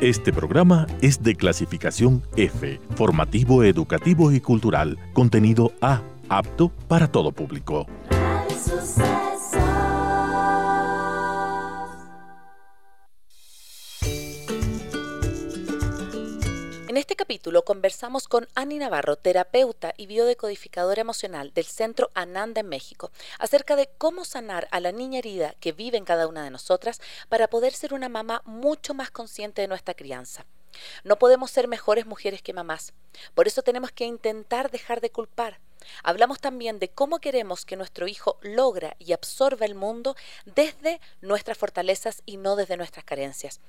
Este programa es de clasificación F, formativo, educativo y cultural, contenido A, apto para todo público. Capítulo conversamos con Ani Navarro, terapeuta y biodecodificadora emocional del Centro Ananda en México, acerca de cómo sanar a la niña herida que vive en cada una de nosotras para poder ser una mamá mucho más consciente de nuestra crianza. No podemos ser mejores mujeres que mamás. Por eso tenemos que intentar dejar de culpar. Hablamos también de cómo queremos que nuestro hijo logra y absorba el mundo desde nuestras fortalezas y no desde nuestras carencias.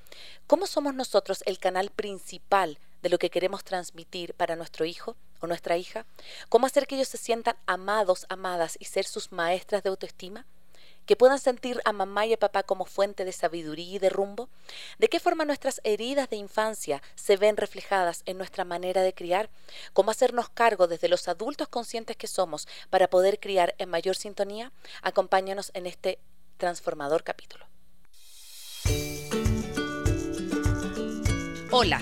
¿Cómo somos nosotros el canal principal de lo que queremos transmitir para nuestro hijo o nuestra hija? ¿Cómo hacer que ellos se sientan amados, amadas y ser sus maestras de autoestima? que puedan sentir a mamá y a papá como fuente de sabiduría y de rumbo? ¿De qué forma nuestras heridas de infancia se ven reflejadas en nuestra manera de criar? ¿Cómo hacernos cargo desde los adultos conscientes que somos para poder criar en mayor sintonía? Acompáñanos en este transformador capítulo. Hola,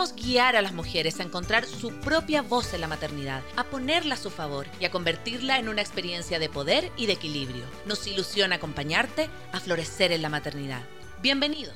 guiar a las mujeres a encontrar su propia voz en la maternidad, a ponerla a su favor y a convertirla en una experiencia de poder y de equilibrio. Nos ilusiona acompañarte a florecer en la maternidad. Bienvenidos.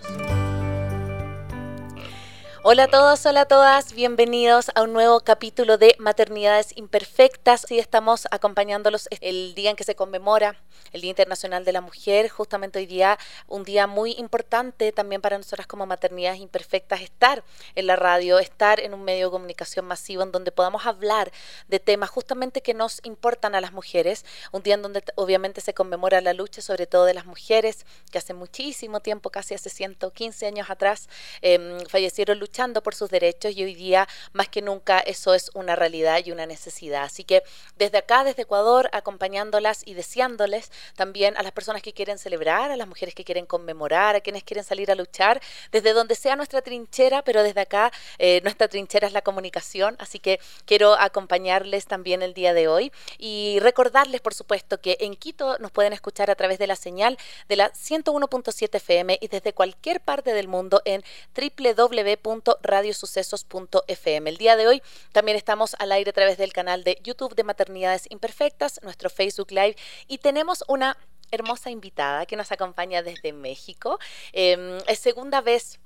Hola a todos, hola a todas, bienvenidos a un nuevo capítulo de Maternidades Imperfectas. y estamos acompañándolos el día en que se conmemora el Día Internacional de la Mujer, justamente hoy día un día muy importante también para nosotras como Maternidades Imperfectas, estar en la radio, estar en un medio de comunicación masivo en donde podamos hablar de temas justamente que nos importan a las mujeres, un día en donde obviamente se conmemora la lucha sobre todo de las mujeres que hace muchísimo tiempo, casi hace 115 años atrás, eh, fallecieron luchando por sus derechos y hoy día más que nunca eso es una realidad y una necesidad. Así que desde acá, desde Ecuador, acompañándolas y deseándoles también a las personas que quieren celebrar, a las mujeres que quieren conmemorar, a quienes quieren salir a luchar, desde donde sea nuestra trinchera, pero desde acá eh, nuestra trinchera es la comunicación, así que quiero acompañarles también el día de hoy y recordarles, por supuesto, que en Quito nos pueden escuchar a través de la señal de la 101.7 FM y desde cualquier parte del mundo en www radiosucesos.fm. El día de hoy también estamos al aire a través del canal de YouTube de Maternidades Imperfectas, nuestro Facebook Live y tenemos una hermosa invitada que nos acompaña desde México. Em, es segunda vez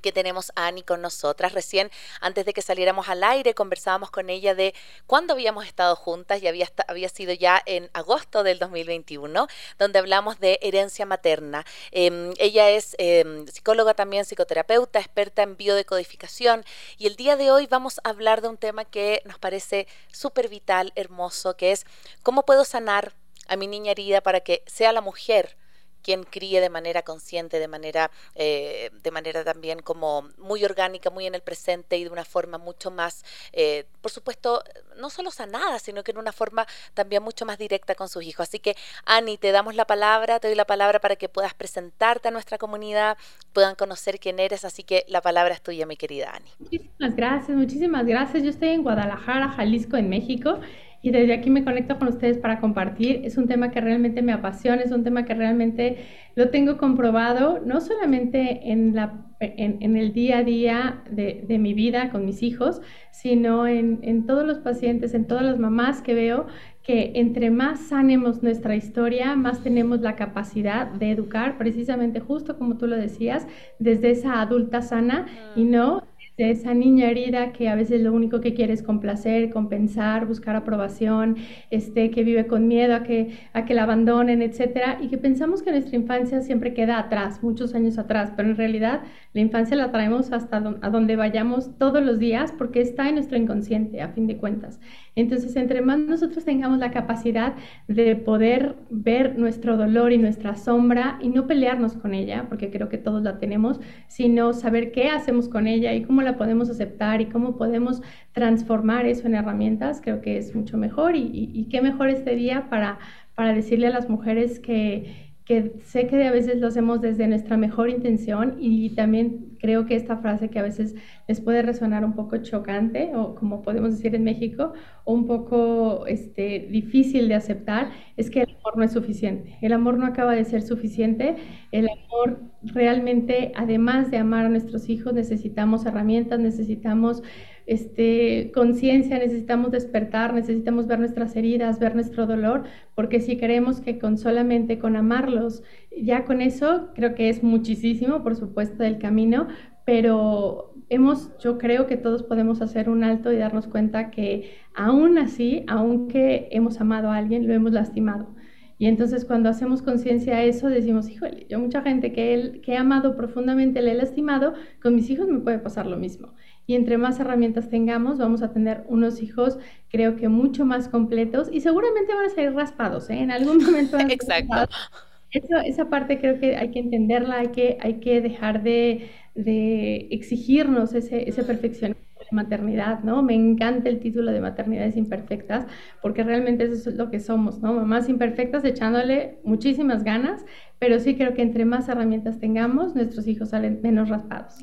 que tenemos a Ani con nosotras. Recién, antes de que saliéramos al aire, conversábamos con ella de cuándo habíamos estado juntas y había, había sido ya en agosto del 2021, donde hablamos de herencia materna. Em, ella es em, psicóloga también, psicoterapeuta, experta en biodecodificación y el día de hoy vamos a hablar de un tema que nos parece súper vital, hermoso, que es cómo puedo sanar a mi niña herida para que sea la mujer quien críe de manera consciente, de manera, eh, de manera también como muy orgánica, muy en el presente y de una forma mucho más, eh, por supuesto, no solo sanada, sino que en una forma también mucho más directa con sus hijos. Así que, Ani, te damos la palabra, te doy la palabra para que puedas presentarte a nuestra comunidad, puedan conocer quién eres, así que la palabra es tuya, mi querida Ani. Muchísimas gracias, muchísimas gracias. Yo estoy en Guadalajara, Jalisco, en México y desde aquí me conecto con ustedes para compartir. Es un tema que realmente me apasiona, es un tema que realmente lo tengo comprobado, no solamente en, la, en, el día a día de, de, mi vida con mis hijos, sino en, en todos los pacientes, en todas las mamás que veo que entre más sanemos nuestra historia, más tenemos la capacidad de educar, precisamente justo como tú lo decías, desde esa adulta sana y no de esa niña herida que a veces lo único que quiere es complacer, compensar, buscar aprobación, este, que vive con miedo a que, a que la abandonen, etcétera, y que pensamos que nuestra infancia siempre queda atrás, muchos años atrás, pero en realidad la infancia la traemos hasta a donde vayamos todos los días porque está en nuestro inconsciente, a fin de cuentas. Entonces, entre más nosotros tengamos la capacidad de poder ver nuestro dolor y nuestra sombra y no pelearnos con ella, porque creo que todos la tenemos, sino saber qué hacemos con ella y cómo la podemos aceptar y cómo podemos transformar eso en herramientas, creo que es mucho mejor y, y qué mejor este día para, para decirle a las mujeres que que sé que a veces lo hacemos desde nuestra mejor intención y también creo que esta frase que a veces les puede resonar un poco chocante o como podemos decir en México, un poco este, difícil de aceptar, es que el amor no es suficiente. El amor no acaba de ser suficiente. El amor realmente, además de amar a nuestros hijos, necesitamos herramientas, necesitamos este, conciencia, necesitamos despertar, necesitamos ver nuestras heridas, ver nuestro dolor, porque si queremos que con solamente con amarlos, ya con eso creo que es muchísimo, por supuesto, del camino, pero hemos, yo creo que todos podemos hacer un alto y darnos cuenta que aún así, aunque hemos amado a alguien, lo hemos lastimado. Y entonces cuando hacemos conciencia de eso, decimos, híjole, yo mucha gente que, él, que he amado profundamente le he lastimado, con mis hijos me puede pasar lo mismo y entre más herramientas tengamos, vamos a tener unos hijos, creo que mucho más completos y seguramente van a salir raspados, ¿eh? En algún momento. Exacto. Eso, esa parte creo que hay que entenderla, hay que, hay que dejar de, de exigirnos ese, ese perfeccionismo de maternidad, ¿no? Me encanta el título de maternidades imperfectas, porque realmente eso es lo que somos, ¿no? Mamás imperfectas echándole muchísimas ganas, pero sí creo que entre más herramientas tengamos, nuestros hijos salen menos raspados.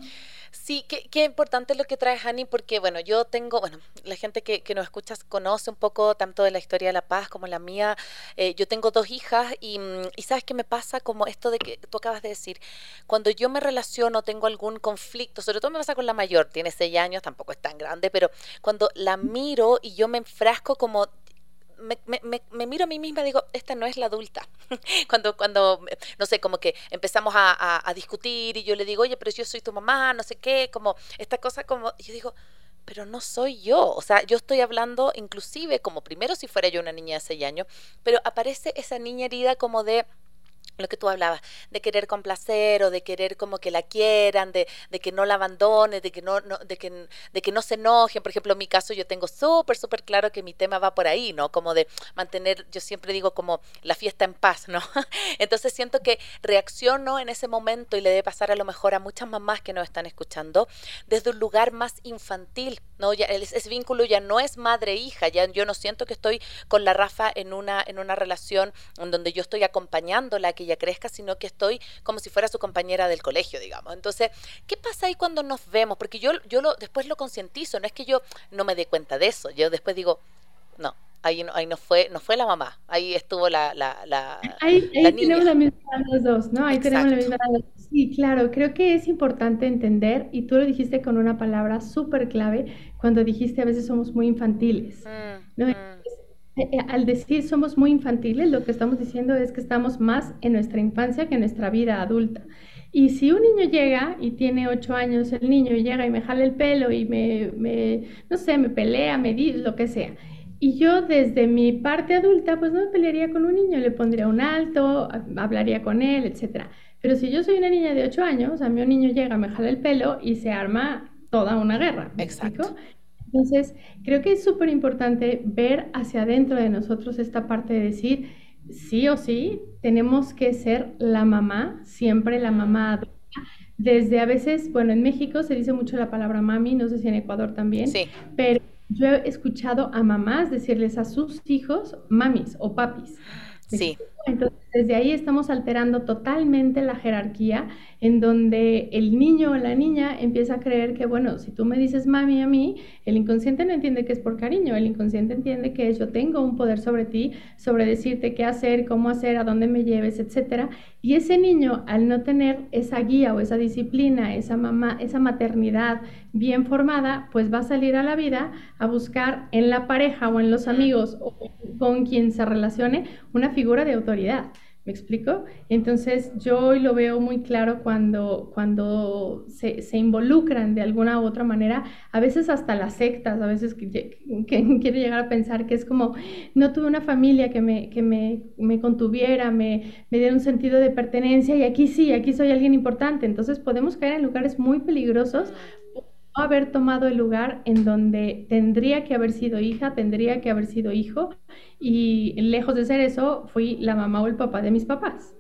Sí, qué, importante lo que trae Hani, porque bueno, yo tengo, bueno, la gente que, que, nos escucha conoce un poco tanto de la historia de La Paz como la mía. Eh, yo tengo dos hijas y, mm, y, sabes qué me pasa como esto de que tú acabas de decir, cuando yo me relaciono, tengo algún conflicto, sobre todo me pasa con la mayor, tiene seis años, tampoco es tan grande, pero cuando la miro y yo me enfrasco como me, miro a mí misma y digo, esta no es la adulta. cuando, cuando, no sé, como que empezamos a, a, discutir y yo le digo, oye, pero yo soy tu mamá, no sé qué, como esta cosa como, y yo digo, pero no soy yo. O sea, yo estoy hablando inclusive como primero si fuera yo una niña de seis años, pero aparece esa niña herida como de lo que tú hablabas, de querer complacer o de querer como que la quieran, de, de que no la abandonen, de que no, no, de, que, de que no se enojen. Por ejemplo, en mi caso yo tengo súper, súper claro que mi tema va por ahí, ¿no? Como de mantener, yo siempre digo como la fiesta en paz, ¿no? Entonces siento que reacciono en ese momento y le debe pasar a lo mejor a muchas mamás que nos están escuchando desde un lugar más infantil, ¿no? Ya, ese, vínculo ya no es madre-hija, ya yo no siento que estoy con la Rafa en una, en una relación en donde yo estoy acompañándola, que ella crezca, sino que estoy como si fuera su compañera del colegio, digamos. Entonces, ¿qué pasa ahí cuando nos vemos? Porque yo, yo lo, después lo concientizo, no es que yo no me dé cuenta de eso, yo después digo, no, ahí no, ahí no fue, no fue la mamá, ahí estuvo la, la, la, ahí, ahí tenemos la misma los dos, ¿no? Ahí tenemos la misma Sí, claro, creo que es importante entender, y tú lo dijiste con una palabra súper clave, cuando dijiste a veces somos muy infantiles, mm, ¿no? Mm. Eh, eh, al decir somos muy infantiles, lo que estamos diciendo es que estamos más en nuestra infancia que en nuestra vida adulta. Y si un niño llega y tiene ocho años, el niño llega y me jala el pelo y me, no sé, me pelea, me dice lo que sea. Y yo desde mi parte adulta, pues no me pelearía con un niño, le pondría un alto, hablaría con él, etc. Pero si yo soy una niña de ocho años, a mí un niño llega, me jala el pelo y se arma toda una guerra. Exacto. Entonces, creo que es súper importante ver hacia adentro de nosotros esta parte de decir, sí o sí, tenemos que ser la mamá, siempre la mamá adulta. Desde a veces, bueno, en México se dice mucho la palabra mami, no sé si en Ecuador también, sí. pero yo he escuchado a mamás decirles a sus hijos mamis o papis. Sí. Entonces, desde ahí estamos alterando totalmente la jerarquía en donde el niño o la niña empieza a creer que, bueno, si tú me dices mami a mí, el inconsciente no entiende que es por cariño, el inconsciente entiende que yo tengo un poder sobre ti, sobre decirte qué hacer, cómo hacer, a dónde me lleves, etcétera. Y ese niño, al no tener esa guía o esa disciplina, esa mamá, esa maternidad bien formada, pues va a salir a la vida a buscar en la pareja o en los amigos o con quien se relacione una figura de autoridad. ¿Me explico? Entonces yo hoy lo veo muy claro cuando, cuando se, involucran de alguna u otra manera, a veces hasta las sectas, a veces que, que, quiero llegar a pensar que es como, no tuve una familia que me, que me, me contuviera, me, me diera un sentido de pertenencia y aquí sí, aquí soy alguien importante. Entonces podemos caer en lugares muy peligrosos haber tomado el lugar en donde tendría que haber sido hija, tendría que haber sido hijo, y lejos de ser eso, fui la mamá o el papá de mis papás.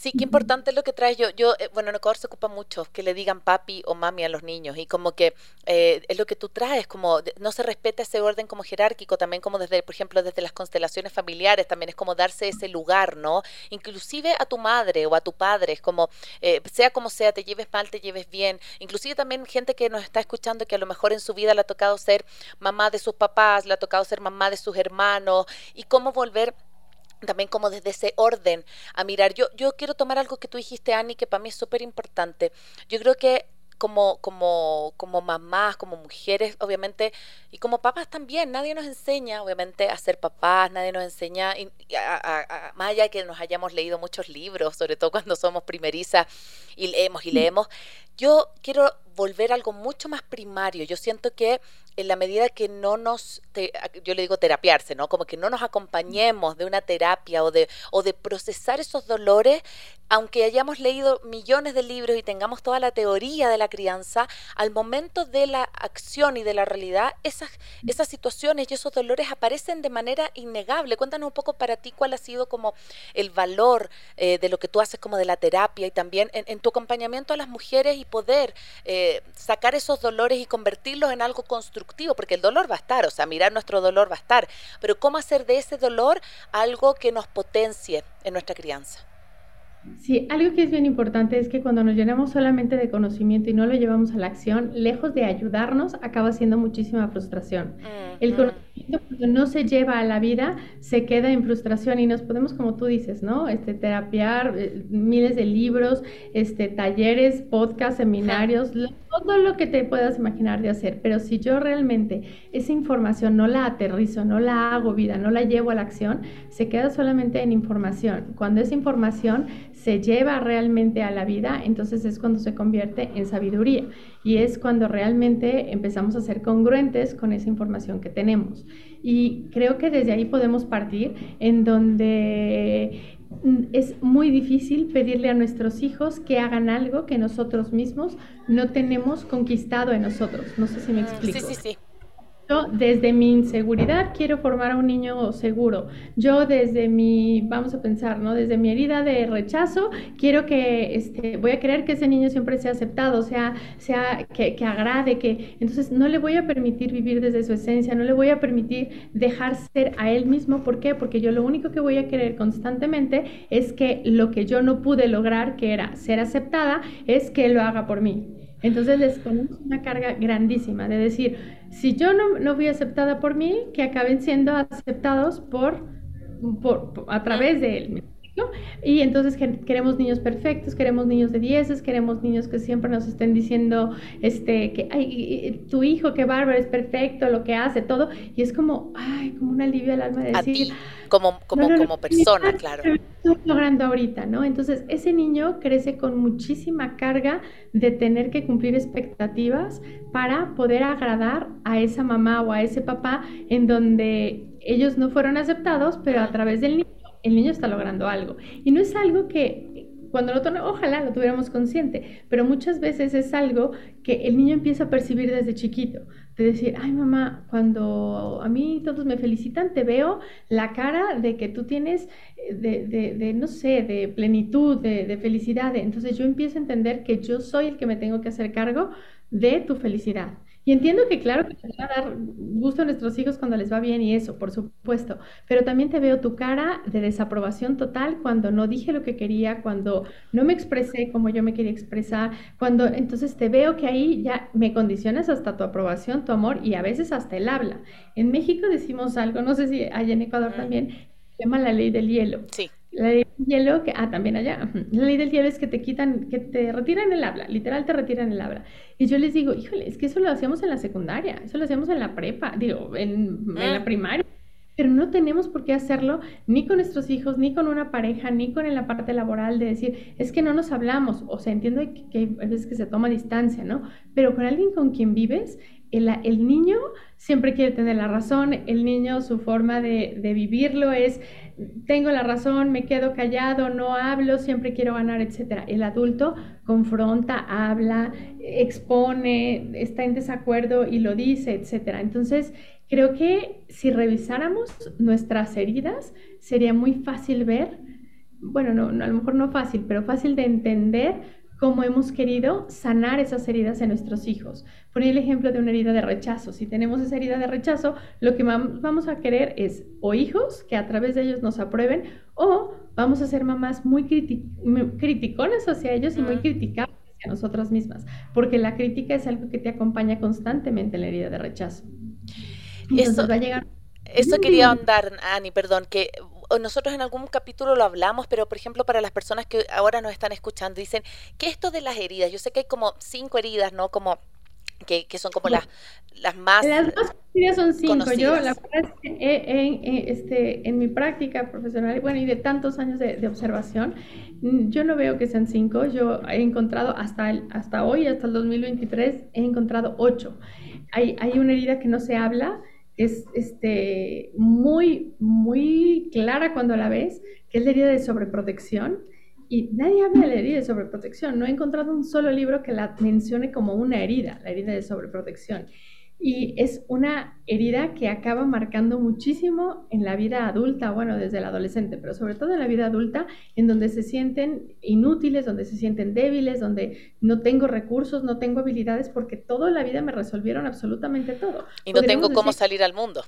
Sí, qué importante es lo que traes. Yo, yo eh, bueno, en Ecuador se ocupa mucho que le digan papi o mami a los niños y como que eh, es lo que tú traes, como no se respeta ese orden como jerárquico, también como desde, por ejemplo, desde las constelaciones familiares, también es como darse ese lugar, ¿no? Inclusive a tu madre o a tu padre, es como, eh, sea como sea, te lleves mal, te lleves bien. Inclusive también gente que nos está escuchando que a lo mejor en su vida le ha tocado ser mamá de sus papás, le ha tocado ser mamá de sus hermanos y cómo volver también como desde ese orden a mirar. Yo, yo quiero tomar algo que tú dijiste, Ani, que para mí es súper importante. Yo creo que como, como, como mamás, como mujeres, obviamente, y como papás también, nadie nos enseña, obviamente, a ser papás, nadie nos enseña, a, más allá de que nos hayamos leído muchos libros, sobre todo cuando somos primerizas y leemos y leemos, yo quiero volver a algo mucho más primario. Yo siento que en la medida que no nos, yo le digo terapiarse, ¿no? Como que no nos acompañemos de una terapia o de, o de procesar esos dolores, aunque hayamos leído millones de libros y tengamos toda la teoría de la crianza, al momento de la acción y de la realidad, esas, esas situaciones y esos dolores aparecen de manera innegable. Cuéntanos un poco para ti cuál ha sido como el valor eh, de lo que tú haces como de la terapia y también en, tu acompañamiento a las mujeres y poder eh, sacar esos dolores y convertirlos en algo constructivo, porque el dolor va a estar, o sea, mirar nuestro dolor va a estar, pero cómo hacer de ese dolor algo que nos potencie en nuestra crianza. Sí, algo que es bien importante es que cuando nos llenamos solamente de conocimiento y no lo llevamos a la acción, lejos de ayudarnos, acaba siendo muchísima frustración. El conocimiento cuando no se lleva a la vida se queda en frustración y nos podemos, como tú dices, ¿no? Este, terapiar eh, miles de libros, este, talleres, podcasts, seminarios, todo lo que te puedas imaginar de hacer. Pero si yo realmente esa información no la aterrizo, no la hago vida, no la llevo a la acción, se queda solamente en información. Cuando esa información se lleva realmente a la vida, entonces es cuando se convierte en sabiduría y es cuando realmente empezamos a ser congruentes con esa información que tenemos. Y creo que desde ahí podemos partir en donde es muy difícil pedirle a nuestros hijos que hagan algo que nosotros mismos no tenemos conquistado en nosotros. No sé si me explico. Sí, sí, sí desde mi inseguridad quiero formar a un niño seguro. Yo desde mi, vamos a pensar, ¿no? Desde mi herida de rechazo, quiero que, este, voy a querer que ese niño siempre sea aceptado, sea, sea que, que agrade, que, entonces no le voy a permitir vivir desde su esencia, no le voy a permitir dejar ser a él mismo. ¿Por qué? Porque yo lo único que voy a querer constantemente es que lo que yo no pude lograr, que era ser aceptada, es que lo haga por mí. Entonces les ponemos una carga grandísima de decir, si yo no, no fui aceptada por mí, que acaben siendo aceptados por, por, a través de él. Y entonces queremos niños perfectos, queremos niños de dieces, queremos niños que siempre nos estén diciendo este, que ay, tu hijo, qué bárbaro, es perfecto, lo que hace, todo. Y es como, ay, como un alivio al alma de decir. como, como, como persona, claro. Estoy logrando ahorita, ¿no? Entonces, ese niño crece con muchísima carga de tener que cumplir expectativas para poder agradar a esa mamá o a ese papá en donde ellos no fueron aceptados, pero a través del niño el niño está logrando algo. Y no es algo que cuando lo ojalá lo tuviéramos consciente, pero muchas veces es algo que el niño empieza a percibir desde chiquito, de decir, ay mamá, cuando a mí todos me felicitan, te veo la cara de que tú tienes, eh, de, de, no sé, de plenitud, de, de felicidad. Entonces yo empiezo a entender que yo soy el que me tengo que hacer cargo de tu felicidad. Y entiendo que claro que te va a dar gusto a nuestros hijos cuando les va bien y eso, por supuesto, pero también te veo tu cara de desaprobación total cuando no dije lo que quería, cuando no me expresé como yo me quería expresar, cuando entonces te veo que ahí ya me condicionas hasta tu aprobación, tu amor y a veces hasta el habla. En México decimos algo, no sé si allá en Ecuador también, se llama la ley del hielo. Sí. La ley del hielo, que, ah, también allá. La ley del hielo es que te quitan, que te retiran el habla, literal te retiran el habla. Y yo les digo, híjole, es que eso lo hacíamos en la secundaria, eso lo hacíamos en la prepa, digo, en, en la ah. primaria. pero no tenemos por qué hacerlo ni con nuestros hijos, ni con una pareja, ni con en la parte laboral de decir, es que no nos hablamos, o sea, entiendo que, hay veces que se toma distancia, ¿no? Pero con alguien con quien vives, el, niño siempre quiere tener la razón, el niño su forma de, vivirlo es, tengo la razón, me quedo callado, no hablo, siempre quiero ganar, etc. El adulto confronta, habla, expone, está en desacuerdo y lo dice, etc. Entonces, creo que si revisáramos nuestras heridas, sería muy fácil ver, bueno, no, a lo mejor no fácil, pero fácil de entender cómo hemos querido sanar esas heridas en nuestros hijos. Poner el ejemplo de una herida de rechazo. Si tenemos esa herida de rechazo, lo que vamos a querer es o hijos que a través de ellos nos aprueben o vamos a ser mamás muy criticonas hacia ellos y muy criticables hacia nosotras mismas, porque la crítica es algo que te acompaña constantemente en la herida de rechazo. Entonces va a llegar... Eso quería ahondar, Ani, perdón, que nosotros en algún capítulo lo hablamos, pero por ejemplo para las personas que ahora nos están escuchando, dicen, ¿qué esto de las heridas? Yo sé que hay como cinco heridas, ¿no? Como que, que son como las, las más Las más heridas son cinco. Yo la verdad es que en, este, en mi práctica profesional, bueno, y de tantos años de, observación, mm, yo no veo que sean cinco. Yo he encontrado hasta, el, hasta hoy, hasta el 2023, he encontrado ocho. Hay, hay una herida que no se habla, es este, muy, muy clara cuando la ves, que es la herida de sobreprotección. Y nadie habla de la herida de sobreprotección. No he encontrado un solo libro que la mencione como una herida, la herida de sobreprotección. Y es una herida que acaba marcando muchísimo en la vida adulta, bueno, desde el adolescente, pero sobre todo en la vida adulta, en donde se sienten inútiles, donde se sienten débiles, donde no tengo recursos, no tengo habilidades, porque toda la vida me resolvieron absolutamente todo. Y no tengo cómo salir al mundo.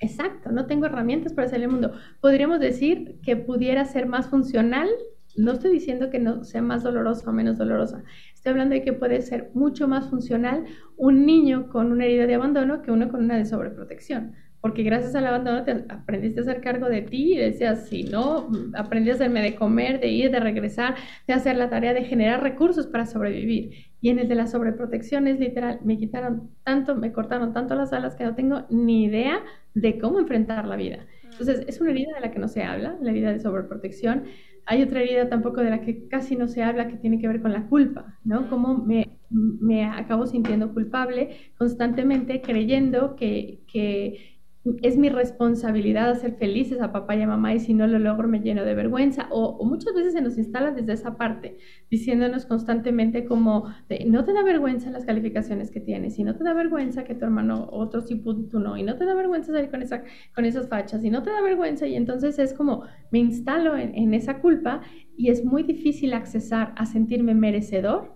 Exacto, no tengo herramientas para salir al mundo. Podríamos decir que pudiera ser más funcional no estoy diciendo que no sea más dolorosa o menos dolorosa. Estoy hablando de que puede ser mucho más funcional un niño con una herida de abandono que uno con una de sobreprotección. Porque gracias al abandono te aprendiste a hacer cargo de ti y decías, si no, aprendí a hacerme de comer, de ir, de regresar, de hacer la tarea de generar recursos para sobrevivir. Y en el de la sobreprotección es literal, me quitaron tanto, me cortaron tanto las alas que no tengo ni idea de cómo enfrentar la vida. Entonces, es una herida de la que no se habla, la herida de sobreprotección. Hay otra herida tampoco de la que casi no se habla que tiene que ver con la culpa, ¿no? Cómo me, me acabo sintiendo culpable constantemente creyendo que, que es mi responsabilidad hacer felices a papá y a mamá y si no lo logro me lleno de vergüenza. O, muchas veces se nos instala desde esa parte diciéndonos constantemente como no te da vergüenza las calificaciones que tienes y no te da vergüenza que tu hermano otro sí tú no y no te da vergüenza salir con, esa, con esas fachas y no te da vergüenza y entonces es como me instalo en, en esa culpa y es muy difícil accesar a sentirme merecedor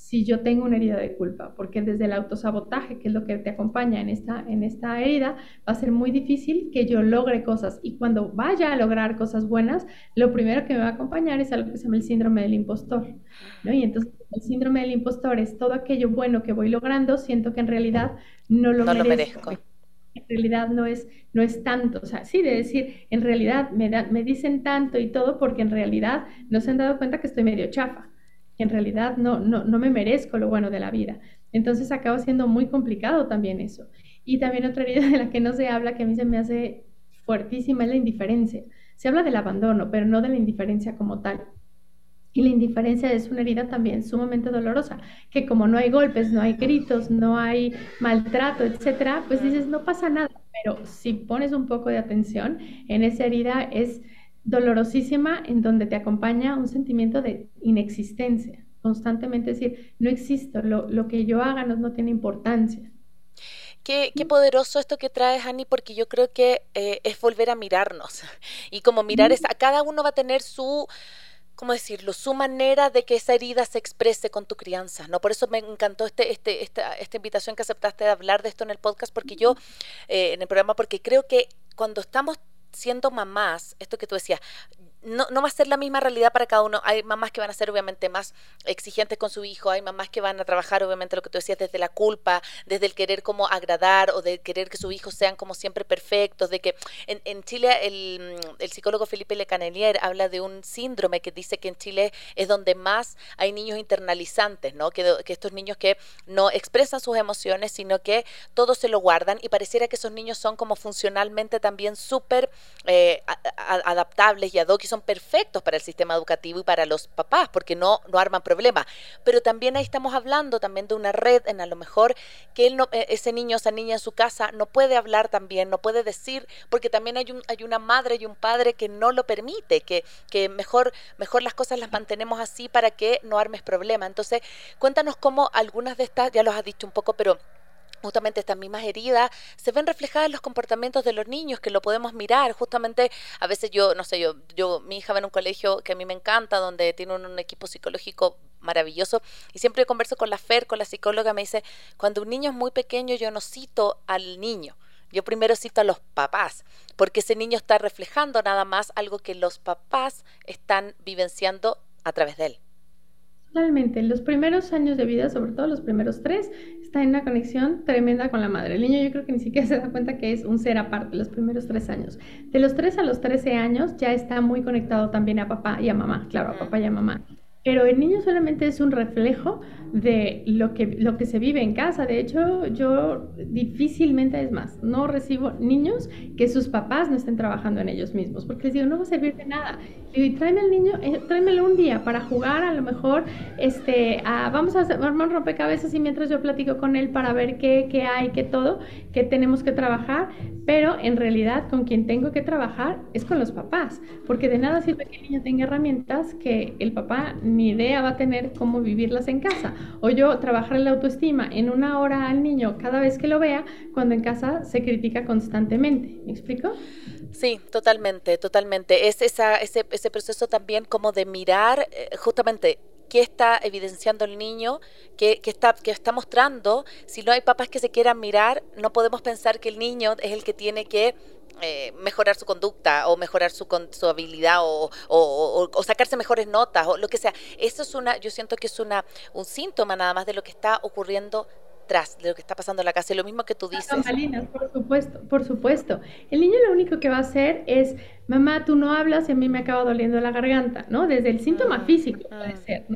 si yo tengo una herida de culpa, porque desde el autosabotaje, que es lo que te acompaña en esta, en esta herida, va a ser muy difícil que yo logre cosas. Y cuando vaya a lograr cosas buenas, lo primero que me va a acompañar es algo que se llama el síndrome del impostor. ¿no? Y entonces el síndrome del impostor es todo aquello bueno que voy logrando, siento que en realidad no lo, merezco. En realidad no es, no es tanto, o sea, sí, de decir, en realidad me, me dicen tanto y todo porque en realidad no se han dado cuenta que estoy medio chafa en realidad no, no, no me merezco lo bueno de la vida. Entonces acaba siendo muy complicado también eso. Y también otra herida de la que no se habla, que a mí se me hace fuertísima, es la indiferencia. Se habla del abandono, pero no de la indiferencia como tal. Y la indiferencia es una herida también sumamente dolorosa, que como no hay golpes, no hay gritos, no hay maltrato, etcétera, pues dices, no pasa nada. Pero si pones un poco de atención en esa herida, es dolorosísima en donde te acompaña un sentimiento de inexistencia, constantemente decir, no existo, lo, que yo haga no, tiene importancia. Qué, qué, poderoso esto que traes, Ani, porque yo creo que eh, es volver a mirarnos. Y como mirar es, a cada uno va a tener su, ¿cómo decirlo? Su manera de que esa herida se exprese con tu crianza, ¿no? Por eso me encantó este, este, esta, esta invitación que aceptaste de hablar de esto en el podcast, porque yo, eh, en el programa, porque creo que cuando estamos siendo mamás, esto que tú decías, no, no va a ser la misma realidad para cada uno. Hay mamás que van a ser obviamente más exigentes con su hijo, hay mamás que van a trabajar obviamente lo que tú decías desde la culpa, desde el querer como agradar o de querer que sus hijos sean como siempre perfectos, de que en, en Chile el, el, psicólogo Felipe Lecanelier habla de un síndrome que dice que en Chile es donde más hay niños internalizantes, ¿no? Que, que estos niños que no expresan sus emociones, sino que todo se lo guardan y pareciera que esos niños son como funcionalmente también súper eh, adaptables y ad son perfectos para el sistema educativo y para los papás, porque no, no arman problemas. Pero también ahí estamos hablando también de una red en a lo mejor que él no, e, ese niño, esa niña en su casa no puede hablar también, no puede decir, porque también hay, un, hay una madre y un padre que no lo permite, que, que mejor, mejor las cosas las mantenemos así para que no armes problema. Entonces, cuéntanos cómo algunas de estas, ya los has dicho un poco, pero justamente estas mismas heridas se ven reflejadas en los comportamientos de los niños que lo podemos mirar justamente a veces yo no sé yo yo mi hija va en un colegio que a mí me encanta donde tiene un, equipo psicológico maravilloso y siempre converso con la Fer con la psicóloga me dice cuando un niño es muy pequeño yo no cito al niño yo primero cito a los papás, porque ese niño está reflejando nada más algo que los papás están vivenciando a través de él. Totalmente. Los primeros años de vida, sobre todo los primeros tres, está en una conexión tremenda con la madre. El niño yo creo que ni siquiera se da cuenta que es un ser aparte los primeros tres años. De los tres a los trece años ya está muy conectado también a papá y a mamá, claro, a papá y a mamá. Pero el niño solamente es un reflejo de lo que, lo que se vive en casa. De hecho, yo difícilmente, es más, no recibo niños que sus papás no estén trabajando en ellos mismos, porque les digo, no va a servir de nada. Y tráeme al niño, eh, tráemelo un día para jugar, a lo mejor, este, vamos a armar un rompecabezas y mientras yo platico con él para ver qué, qué hay, qué todo, qué tenemos que trabajar, pero en realidad con quien tengo que trabajar es con los papás, porque de nada sirve que el niño tenga herramientas que el papá ni idea va a tener cómo vivirlas en casa. O yo trabajar en la autoestima en una hora al niño cada vez que lo vea, cuando en casa se critica constantemente. ¿Me explico? Sí, totalmente, totalmente. Es esa, ese, ese proceso también como de mirar eh, justamente qué está evidenciando el niño, qué, está, qué está mostrando. Si no hay papás que se quieran mirar, no podemos pensar que el niño es el que tiene que eh, mejorar su conducta o mejorar su, su habilidad o, o, sacarse mejores notas o lo que sea. Eso es una, yo siento que es una, un síntoma nada más de lo que está ocurriendo tras de lo que está pasando en la casa. Y lo mismo que tú dices. por supuesto, por supuesto. El niño lo único que va a hacer es, mamá, tú no hablas y a mí me acaba doliendo la garganta, ¿no? Desde el síntoma mm, físico puede mm. ser.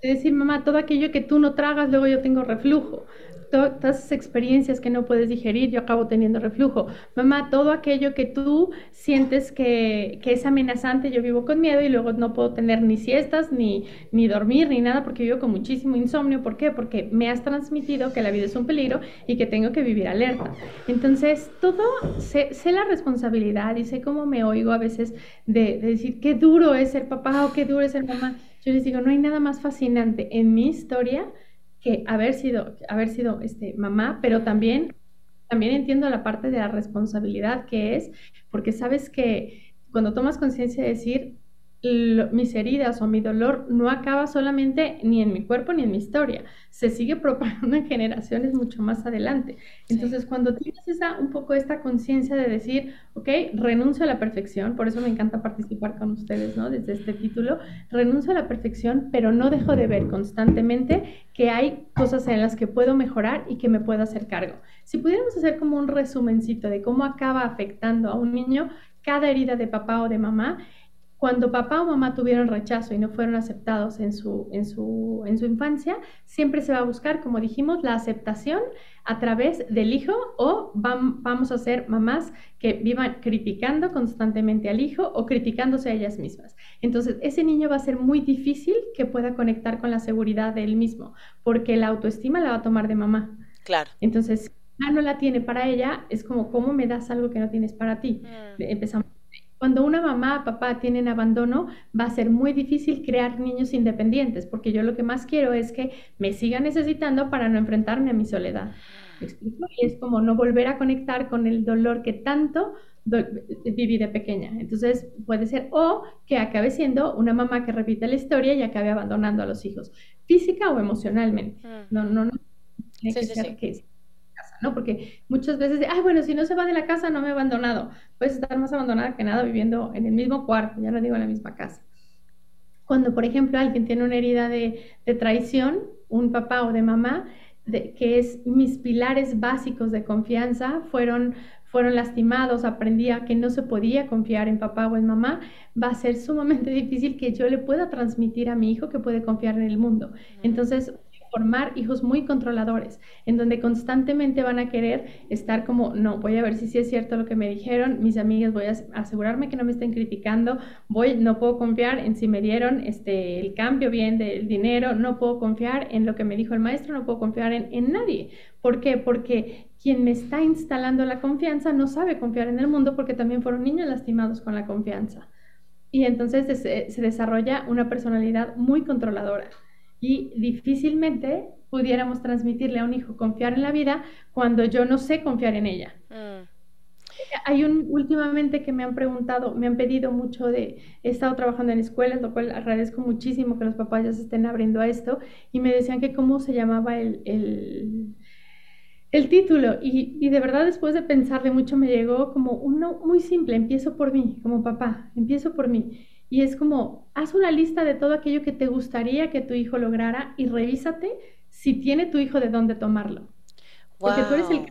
Es decir, mamá, todo aquello que tú no tragas, luego yo tengo reflujo todas esas experiencias que no puedes digerir, yo acabo teniendo reflujo. Mamá, todo aquello que tú sientes que, que, es amenazante, yo vivo con miedo y luego no puedo tener ni siestas, ni, ni dormir, ni nada, porque vivo con muchísimo insomnio. ¿Por qué? Porque me has transmitido que la vida es un peligro y que tengo que vivir alerta. Entonces, todo, sé, la responsabilidad y sé cómo me oigo a veces de, de decir qué duro es ser papá o qué duro es ser mamá. Yo les digo, no hay nada más fascinante en mi historia que haber sido, haber sido este, mamá, pero también, también entiendo la parte de la responsabilidad que es, porque sabes que cuando tomas conciencia de decir, mis heridas o mi dolor no acaba solamente ni en mi cuerpo ni en mi historia, se sigue propagando en generaciones mucho más adelante. Entonces, cuando tienes esa, un poco esta conciencia de decir, ok, renuncio a la perfección, por eso me encanta participar con ustedes, ¿no? Desde este título, renuncio a la perfección, pero no dejo de ver constantemente que hay cosas en las que puedo mejorar y que me puedo hacer cargo. Si pudiéramos hacer como un resumencito de cómo acaba afectando a un niño cada herida de papá o de mamá, cuando papá o mamá tuvieron rechazo y no fueron aceptados en su, en su, en su infancia, siempre se va a buscar, como dijimos, la aceptación a través del hijo o vamos a ser mamás que vivan criticando constantemente al hijo o criticándose a ellas mismas. Entonces, ese niño va a ser muy difícil que pueda conectar con la seguridad de él mismo, porque la autoestima la va a tomar de mamá. Claro. Entonces, si no la tiene para ella, es como, ¿cómo me das algo que no tienes para ti? Mm. Empezamos cuando una mamá, papá tienen abandono, va a ser muy difícil crear niños independientes, porque yo lo que más quiero es que me sigan necesitando para no enfrentarme a mi soledad. ¿Me explico? Y es como no volver a conectar con el dolor que tanto viví de pequeña. Entonces puede ser o que acabe siendo una mamá que repite la historia y acabe abandonando a los hijos, física o emocionalmente. Mm. No, no, no. sí, sí, sí. ¿No? Porque muchas veces, ay, bueno, si no se va de la casa, no me ha abandonado. Puedes estar más abandonada que nada viviendo en el mismo cuarto, ya no digo en la misma casa. Cuando, por ejemplo, alguien tiene una herida de, traición, un papá o de mamá, que es mis pilares básicos de confianza, fueron fueron lastimados, aprendía que no se podía confiar en papá o en mamá, va a ser sumamente difícil que yo le pueda transmitir a mi hijo que puede confiar en el mundo. Entonces, formar hijos muy controladores, en donde constantemente van a querer estar como, no, voy a ver si sí es cierto lo que me dijeron, mis amigas, voy a asegurarme que no me estén criticando, voy, no puedo confiar en si me dieron este, el cambio bien del dinero, no puedo confiar en lo que me dijo el maestro, no puedo confiar en, en nadie. ¿Por qué? Porque quien me está instalando la confianza no sabe confiar en el mundo porque también fueron niños lastimados con la confianza. Y entonces se, desarrolla una personalidad muy controladora y difícilmente pudiéramos transmitirle a un hijo confiar en la vida cuando yo no sé confiar en ella. Mm. Hay un últimamente que me han preguntado, me han pedido mucho de, he estado trabajando en escuelas, lo cual agradezco muchísimo que los papás ya se estén abriendo a esto, y me decían que cómo se llamaba el, el el título y, de verdad después de pensarle mucho me llegó como uno muy simple, empiezo por mí, como papá, empiezo por mí. Y es como, haz una lista de todo aquello que te gustaría que tu hijo lograra y revísate si tiene tu hijo de dónde tomarlo. Porque tú eres el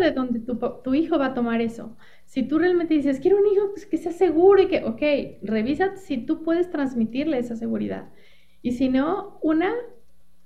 de donde tu, tu, hijo va a tomar eso. Si tú realmente dices, quiero un hijo pues, que sea seguro y que, ok, revisa si tú puedes transmitirle esa seguridad. Y si no, una,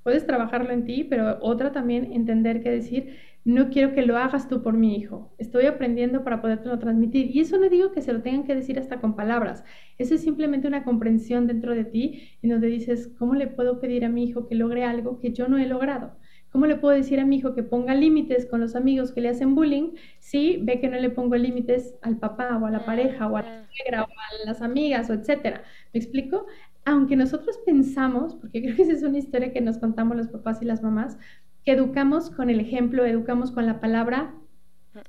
Puedes trabajarlo en ti, pero otra también entender que decir, no quiero que lo hagas tú por mi hijo. Estoy aprendiendo para podértelo transmitir. Y eso no digo que se lo tengan que decir hasta con palabras. Eso es simplemente una comprensión dentro de ti en donde dices, ¿cómo le puedo pedir a mi hijo que logre algo que yo no he logrado? ¿Cómo le puedo decir a mi hijo que ponga límites con los amigos que le hacen bullying si ve que no le pongo límites al papá o a la pareja o a la suegra o a las amigas o etcétera? ¿Me explico? aunque nosotros pensamos, porque creo que esa es una historia que nos contamos los papás y las mamás, que educamos con el ejemplo, educamos con la palabra,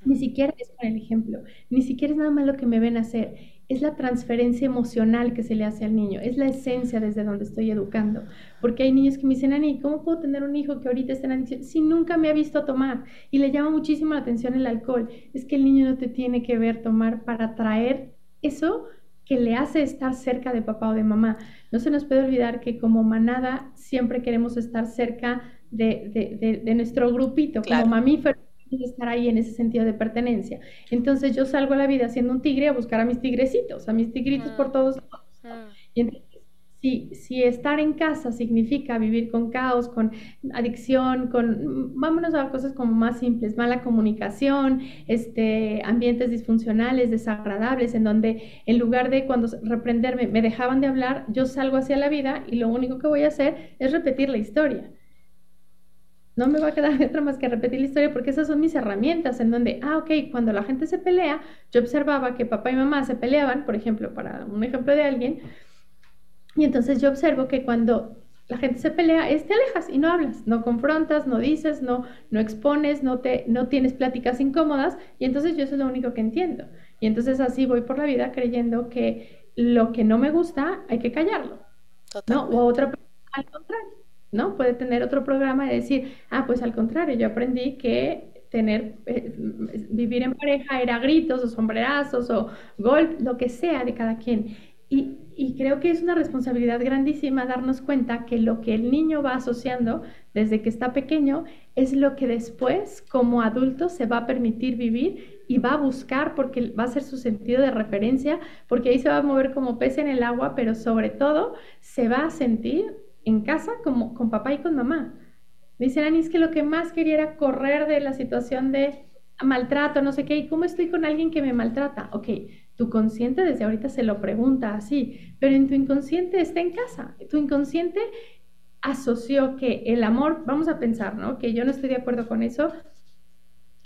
ni siquiera es con el ejemplo, ni siquiera es nada más lo que me ven hacer, es la transferencia emocional que se le hace al niño, es la esencia desde donde estoy educando. Porque hay niños que me dicen, Ani, ¿cómo puedo tener un hijo que ahorita esté en adicción si nunca me ha visto tomar? Y le llama muchísimo la atención el alcohol. Es que el niño no te tiene que ver tomar para traer eso que le hace estar cerca de papá o de mamá. No se nos puede olvidar que como manada siempre queremos estar cerca de, nuestro grupito, como mamíferos estar ahí en ese sentido de pertenencia. Entonces yo salgo a la vida siendo un tigre a buscar a mis tigrecitos, a mis tigritos por todos lados. Y entonces si, estar en casa significa vivir con caos, con adicción, con, vámonos a cosas como más simples, mala comunicación, este, ambientes disfuncionales, desagradables, en donde en lugar de cuando reprenderme me dejaban de hablar, yo salgo hacia la vida y lo único que voy a hacer es repetir la historia. No me va a quedar otra más que repetir la historia porque esas son mis herramientas en donde, ah, ok, cuando la gente se pelea, yo observaba que papá y mamá se peleaban, por ejemplo, para un ejemplo de alguien, y entonces yo observo que cuando la gente se pelea es te alejas y no hablas, no confrontas, no dices, no, no expones, no, te, no tienes pláticas incómodas y entonces yo eso es lo único que entiendo. Y entonces así voy por la vida creyendo que lo que no me gusta hay que callarlo. ¿no? O otra al contrario, ¿no? Puede tener otro programa de decir, ah, pues al contrario, yo aprendí que tener, eh, vivir en pareja era gritos o sombrerazos o golpes, lo que sea de cada quien. Y, creo que es una responsabilidad grandísima darnos cuenta que lo que el niño va asociando desde que está pequeño es lo que después como adulto se va a permitir vivir y va a buscar porque va a ser su sentido de referencia, porque ahí se va a mover como pez en el agua, pero sobre todo se va a sentir en casa como con papá y con mamá. Dice Ani, es que lo que más quería era correr de la situación de maltrato, no sé qué, ¿y cómo estoy con alguien que me maltrata? Ok, tu consciente desde ahorita se lo pregunta así, pero en tu inconsciente está en casa. Tu inconsciente asoció que el amor, vamos a pensar, ¿no? Que yo no estoy de acuerdo con eso.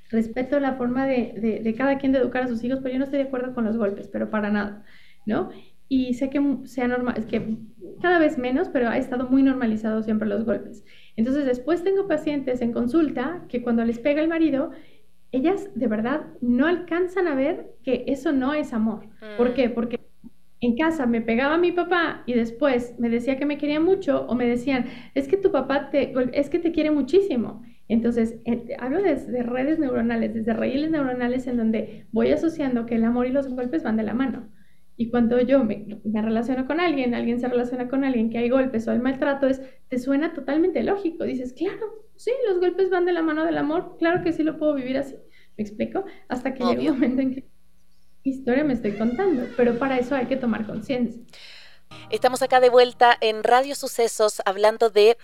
Respeto la forma de, cada quien de educar a sus hijos, pero yo no estoy de acuerdo con los golpes, pero para nada, ¿no? Y sé que sea normal, es que cada vez menos, pero ha estado muy normalizado siempre los golpes. Entonces, después tengo pacientes en consulta que cuando les pega el marido, ellas de verdad no alcanzan a ver que eso no es amor. ¿Por qué? Mm. Porque en casa me pegaba mi papá y después me decía que me quería mucho o me decían, es que tu papá te, es que te quiere muchísimo. Entonces, hablo de, de, redes neuronales, desde raíles neuronales en donde voy asociando que el amor y los golpes van de la mano. Y cuando yo me, relaciono con alguien, alguien se relaciona con alguien que hay golpes o hay maltrato, es, te suena totalmente lógico. Dices, claro, sí, los golpes van de la mano del amor, claro que sí lo puedo vivir así. ¿Me explico? Hasta que llega un momento en que historia me estoy contando, pero para eso hay que tomar conciencia. Estamos acá de vuelta en Radio Sucesos hablando de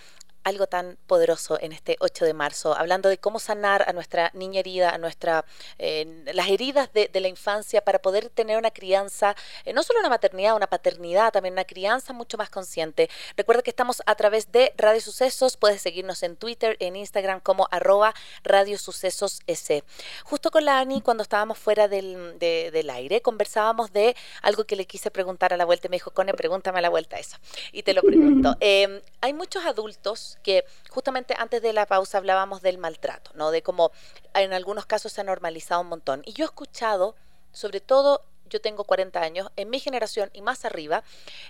algo tan poderoso en este 8 de marzo, hablando de cómo sanar a nuestra niña herida, a nuestra, eh, las heridas de, la infancia para poder tener una crianza, eh, no solo una maternidad, una paternidad, también una crianza mucho más consciente. Recuerda que estamos a través de Radio Sucesos, puedes seguirnos en Twitter, en Instagram como arroba Radio Sucesos S. Justo con la Ani, cuando estábamos fuera del, del aire, conversábamos de algo que le quise preguntar a la vuelta y me dijo, Cone, pregúntame a la vuelta eso. Y te lo pregunto. Em, hay muchos adultos que justamente antes de la pausa hablábamos del maltrato, ¿no? De cómo en algunos casos se ha normalizado un montón. Y yo he escuchado, sobre todo yo tengo 40 años, en mi generación y más arriba,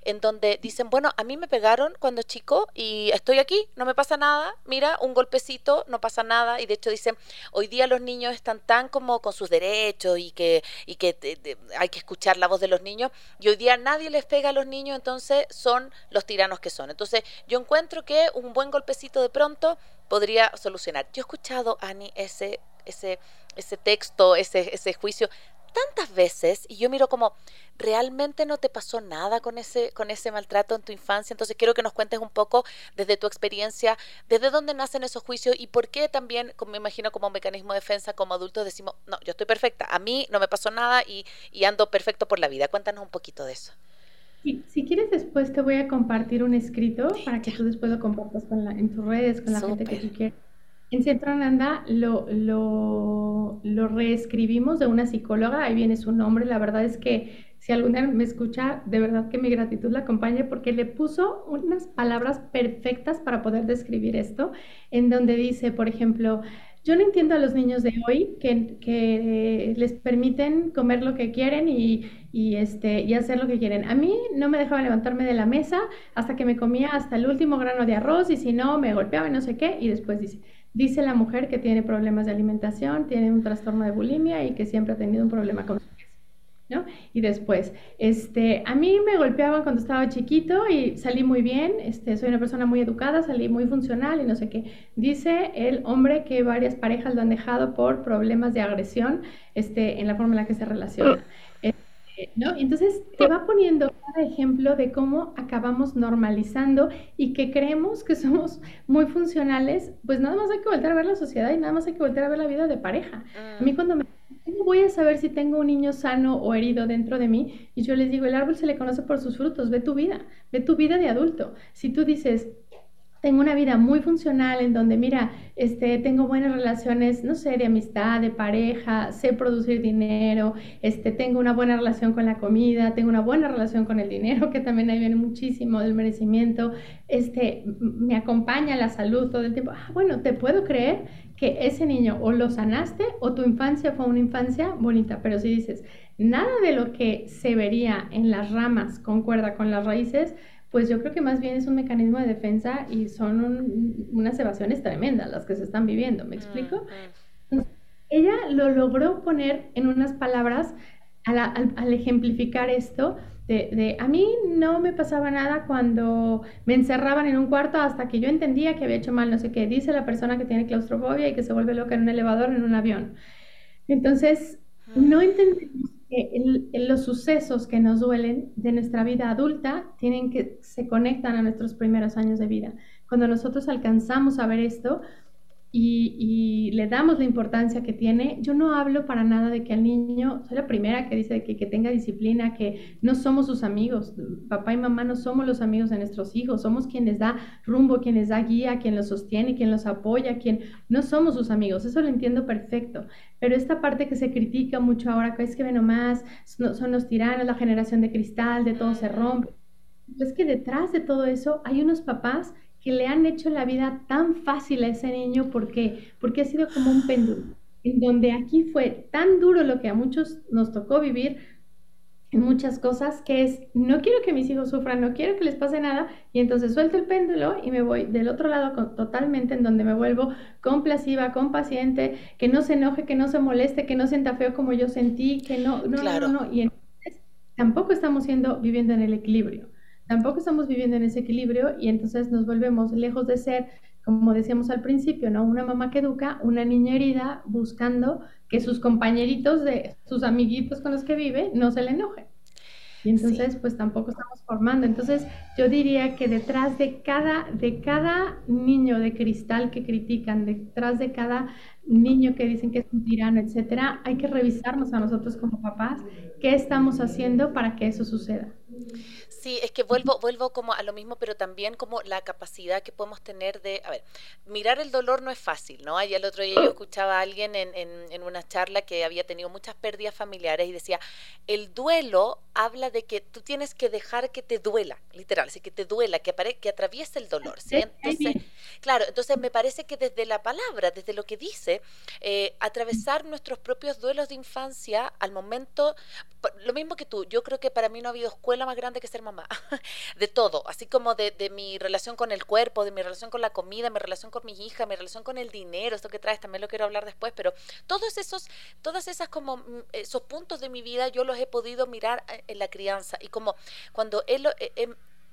en donde dicen, bueno, a mí me pegaron cuando chico y estoy aquí, no me pasa nada, mira, un golpecito, no pasa nada, y de hecho dicen, hoy día los niños están tan como con sus derechos y que, y que hay que escuchar la voz de los niños, y hoy día nadie les pega a los niños, entonces son los tiranos que son. Entonces yo encuentro que un buen golpecito de pronto podría solucionar. Yo he escuchado, Ani, ese, ese, ese texto, ese, ese juicio tantas veces y yo miro como realmente no te pasó nada con ese con ese maltrato en tu infancia, entonces quiero que nos cuentes un poco desde tu experiencia, desde dónde nacen esos juicios y por qué también, como me imagino como un mecanismo de defensa como adultos decimos, no, yo estoy perfecta, a mí no me pasó nada y, ando perfecto por la vida. Cuéntanos un poquito de eso. Si, si quieres después te voy a compartir un escrito para que tú después lo compartas con la, en tus redes, con la gente que tú quieras en Centro Ananda lo, lo, lo, reescribimos de una psicóloga, ahí viene su nombre, la verdad es que si alguna me escucha, de verdad que mi gratitud la acompañe porque le puso unas palabras perfectas para poder describir esto, en donde dice, por ejemplo, yo no entiendo a los niños de hoy que, que les permiten comer lo que quieren y, y, este, y hacer lo que quieren. A mí no me dejaba levantarme de la mesa hasta que me comía hasta el último grano de arroz y si no me golpeaba y no sé qué. Y después dice, Dice la mujer que tiene problemas de alimentación, tiene un trastorno de bulimia y que siempre ha tenido un problema con ¿no? Y después, este, a mí me golpeaban cuando estaba chiquito y salí muy bien, este, soy una persona muy educada, salí muy funcional y no sé qué. Dice el hombre que varias parejas lo han dejado por problemas de agresión este, en la forma en la que se relaciona. ¿No? Entonces te va poniendo cada ejemplo de cómo acabamos normalizando y que creemos que somos muy funcionales, pues nada más hay que volver a ver la sociedad y nada más hay que volver a ver la vida de pareja. A mí mm. cuando me ¿cómo voy a saber si tengo un niño sano o herido dentro de mí? Y yo les digo, el árbol se le conoce por sus frutos, ve tu vida, ve tu vida de adulto. Si tú dices, tengo una vida muy funcional en donde, mira, este, tengo buenas relaciones, no sé, de amistad, de pareja, sé producir dinero, este, tengo una buena relación con la comida, tengo una buena relación con el dinero, que también ahí viene muchísimo del merecimiento, este, me acompaña la salud todo el tiempo. Ah, bueno, te puedo creer que ese niño o lo sanaste o tu infancia fue una infancia bonita, pero si dices, nada de lo que se vería en las ramas concuerda con las raíces, pues yo creo que más bien es un mecanismo de defensa y son unas evasiones tremendas las que se están viviendo, ¿me explico? Mm, mm. ella lo logró poner en unas palabras al, ejemplificar esto, de, a mí no me pasaba nada cuando me encerraban en un cuarto hasta que yo entendía que había hecho mal, no sé qué, dice la persona que tiene claustrofobia y que se vuelve loca en un elevador, en un avión. Entonces, no entendemos los sucesos que nos duelen de nuestra vida adulta tienen que se conectan a nuestros primeros años de vida. Cuando nosotros alcanzamos a ver esto, y, le damos la importancia que tiene. Yo no hablo para nada de que al niño, soy la primera que dice que, que tenga disciplina, que no somos sus amigos. Papá y mamá no somos los amigos de nuestros hijos, somos quien les da rumbo, quien les da guía, quien los sostiene, quien los apoya, quien no somos sus amigos. Eso lo entiendo perfecto. Pero esta parte que se critica mucho ahora, que es que ve nomás, son los tiranos, la generación de cristal, de todo se rompe. Es que detrás de todo eso hay unos papás que le han hecho la vida tan fácil a ese niño porque porque ha sido como un péndulo en donde aquí fue tan duro lo que a muchos nos tocó vivir en muchas cosas, que es, no quiero que mis hijos sufran, no quiero que les pase nada, y entonces suelto el péndulo y me voy del otro lado totalmente en donde me vuelvo compasiva, compaciente, que no se enoje, que no se moleste, que no sienta feo como yo sentí, que no, no, no, no, y entonces tampoco estamos siendo, viviendo en el equilibrio, tampoco estamos viviendo en ese equilibrio y entonces nos volvemos lejos de ser como decíamos al principio, ¿no? Una mamá que educa, una niña herida buscando que sus compañeritos de sus amiguitos con los que vive no se le enojen. Y entonces, pues tampoco estamos formando. Entonces, yo diría que detrás de cada, de cada niño de cristal que critican, detrás de cada niño que dicen que es un tirano, etcétera, hay que revisarnos a nosotros como papás qué estamos haciendo para que eso suceda. Sí, es que vuelvo, vuelvo como a lo mismo, pero también como la capacidad que podemos tener de, a ver, mirar el dolor no es fácil, ¿no? Ayer el otro día yo escuchaba a alguien en, en, una charla que había tenido muchas pérdidas familiares y decía, el duelo habla de que tú tienes que dejar que te duela, literal, así que te duela, que, que atraviese el dolor, ¿sí? Entonces, claro, entonces me parece que desde la palabra, desde lo que dice, eh, atravesar nuestros propios duelos de infancia al momento, lo mismo que tú, yo creo que para mí no ha habido escuela más grande que ser mamá de todo, así como de, mi relación con el cuerpo, de mi relación con la comida, mi relación con mi hija, mi relación con el dinero, esto que traes, también lo quiero hablar después, pero todos esos, todas esas como, mm, esos puntos de mi vida yo los he podido mirar eh, en la crianza y como cuando he,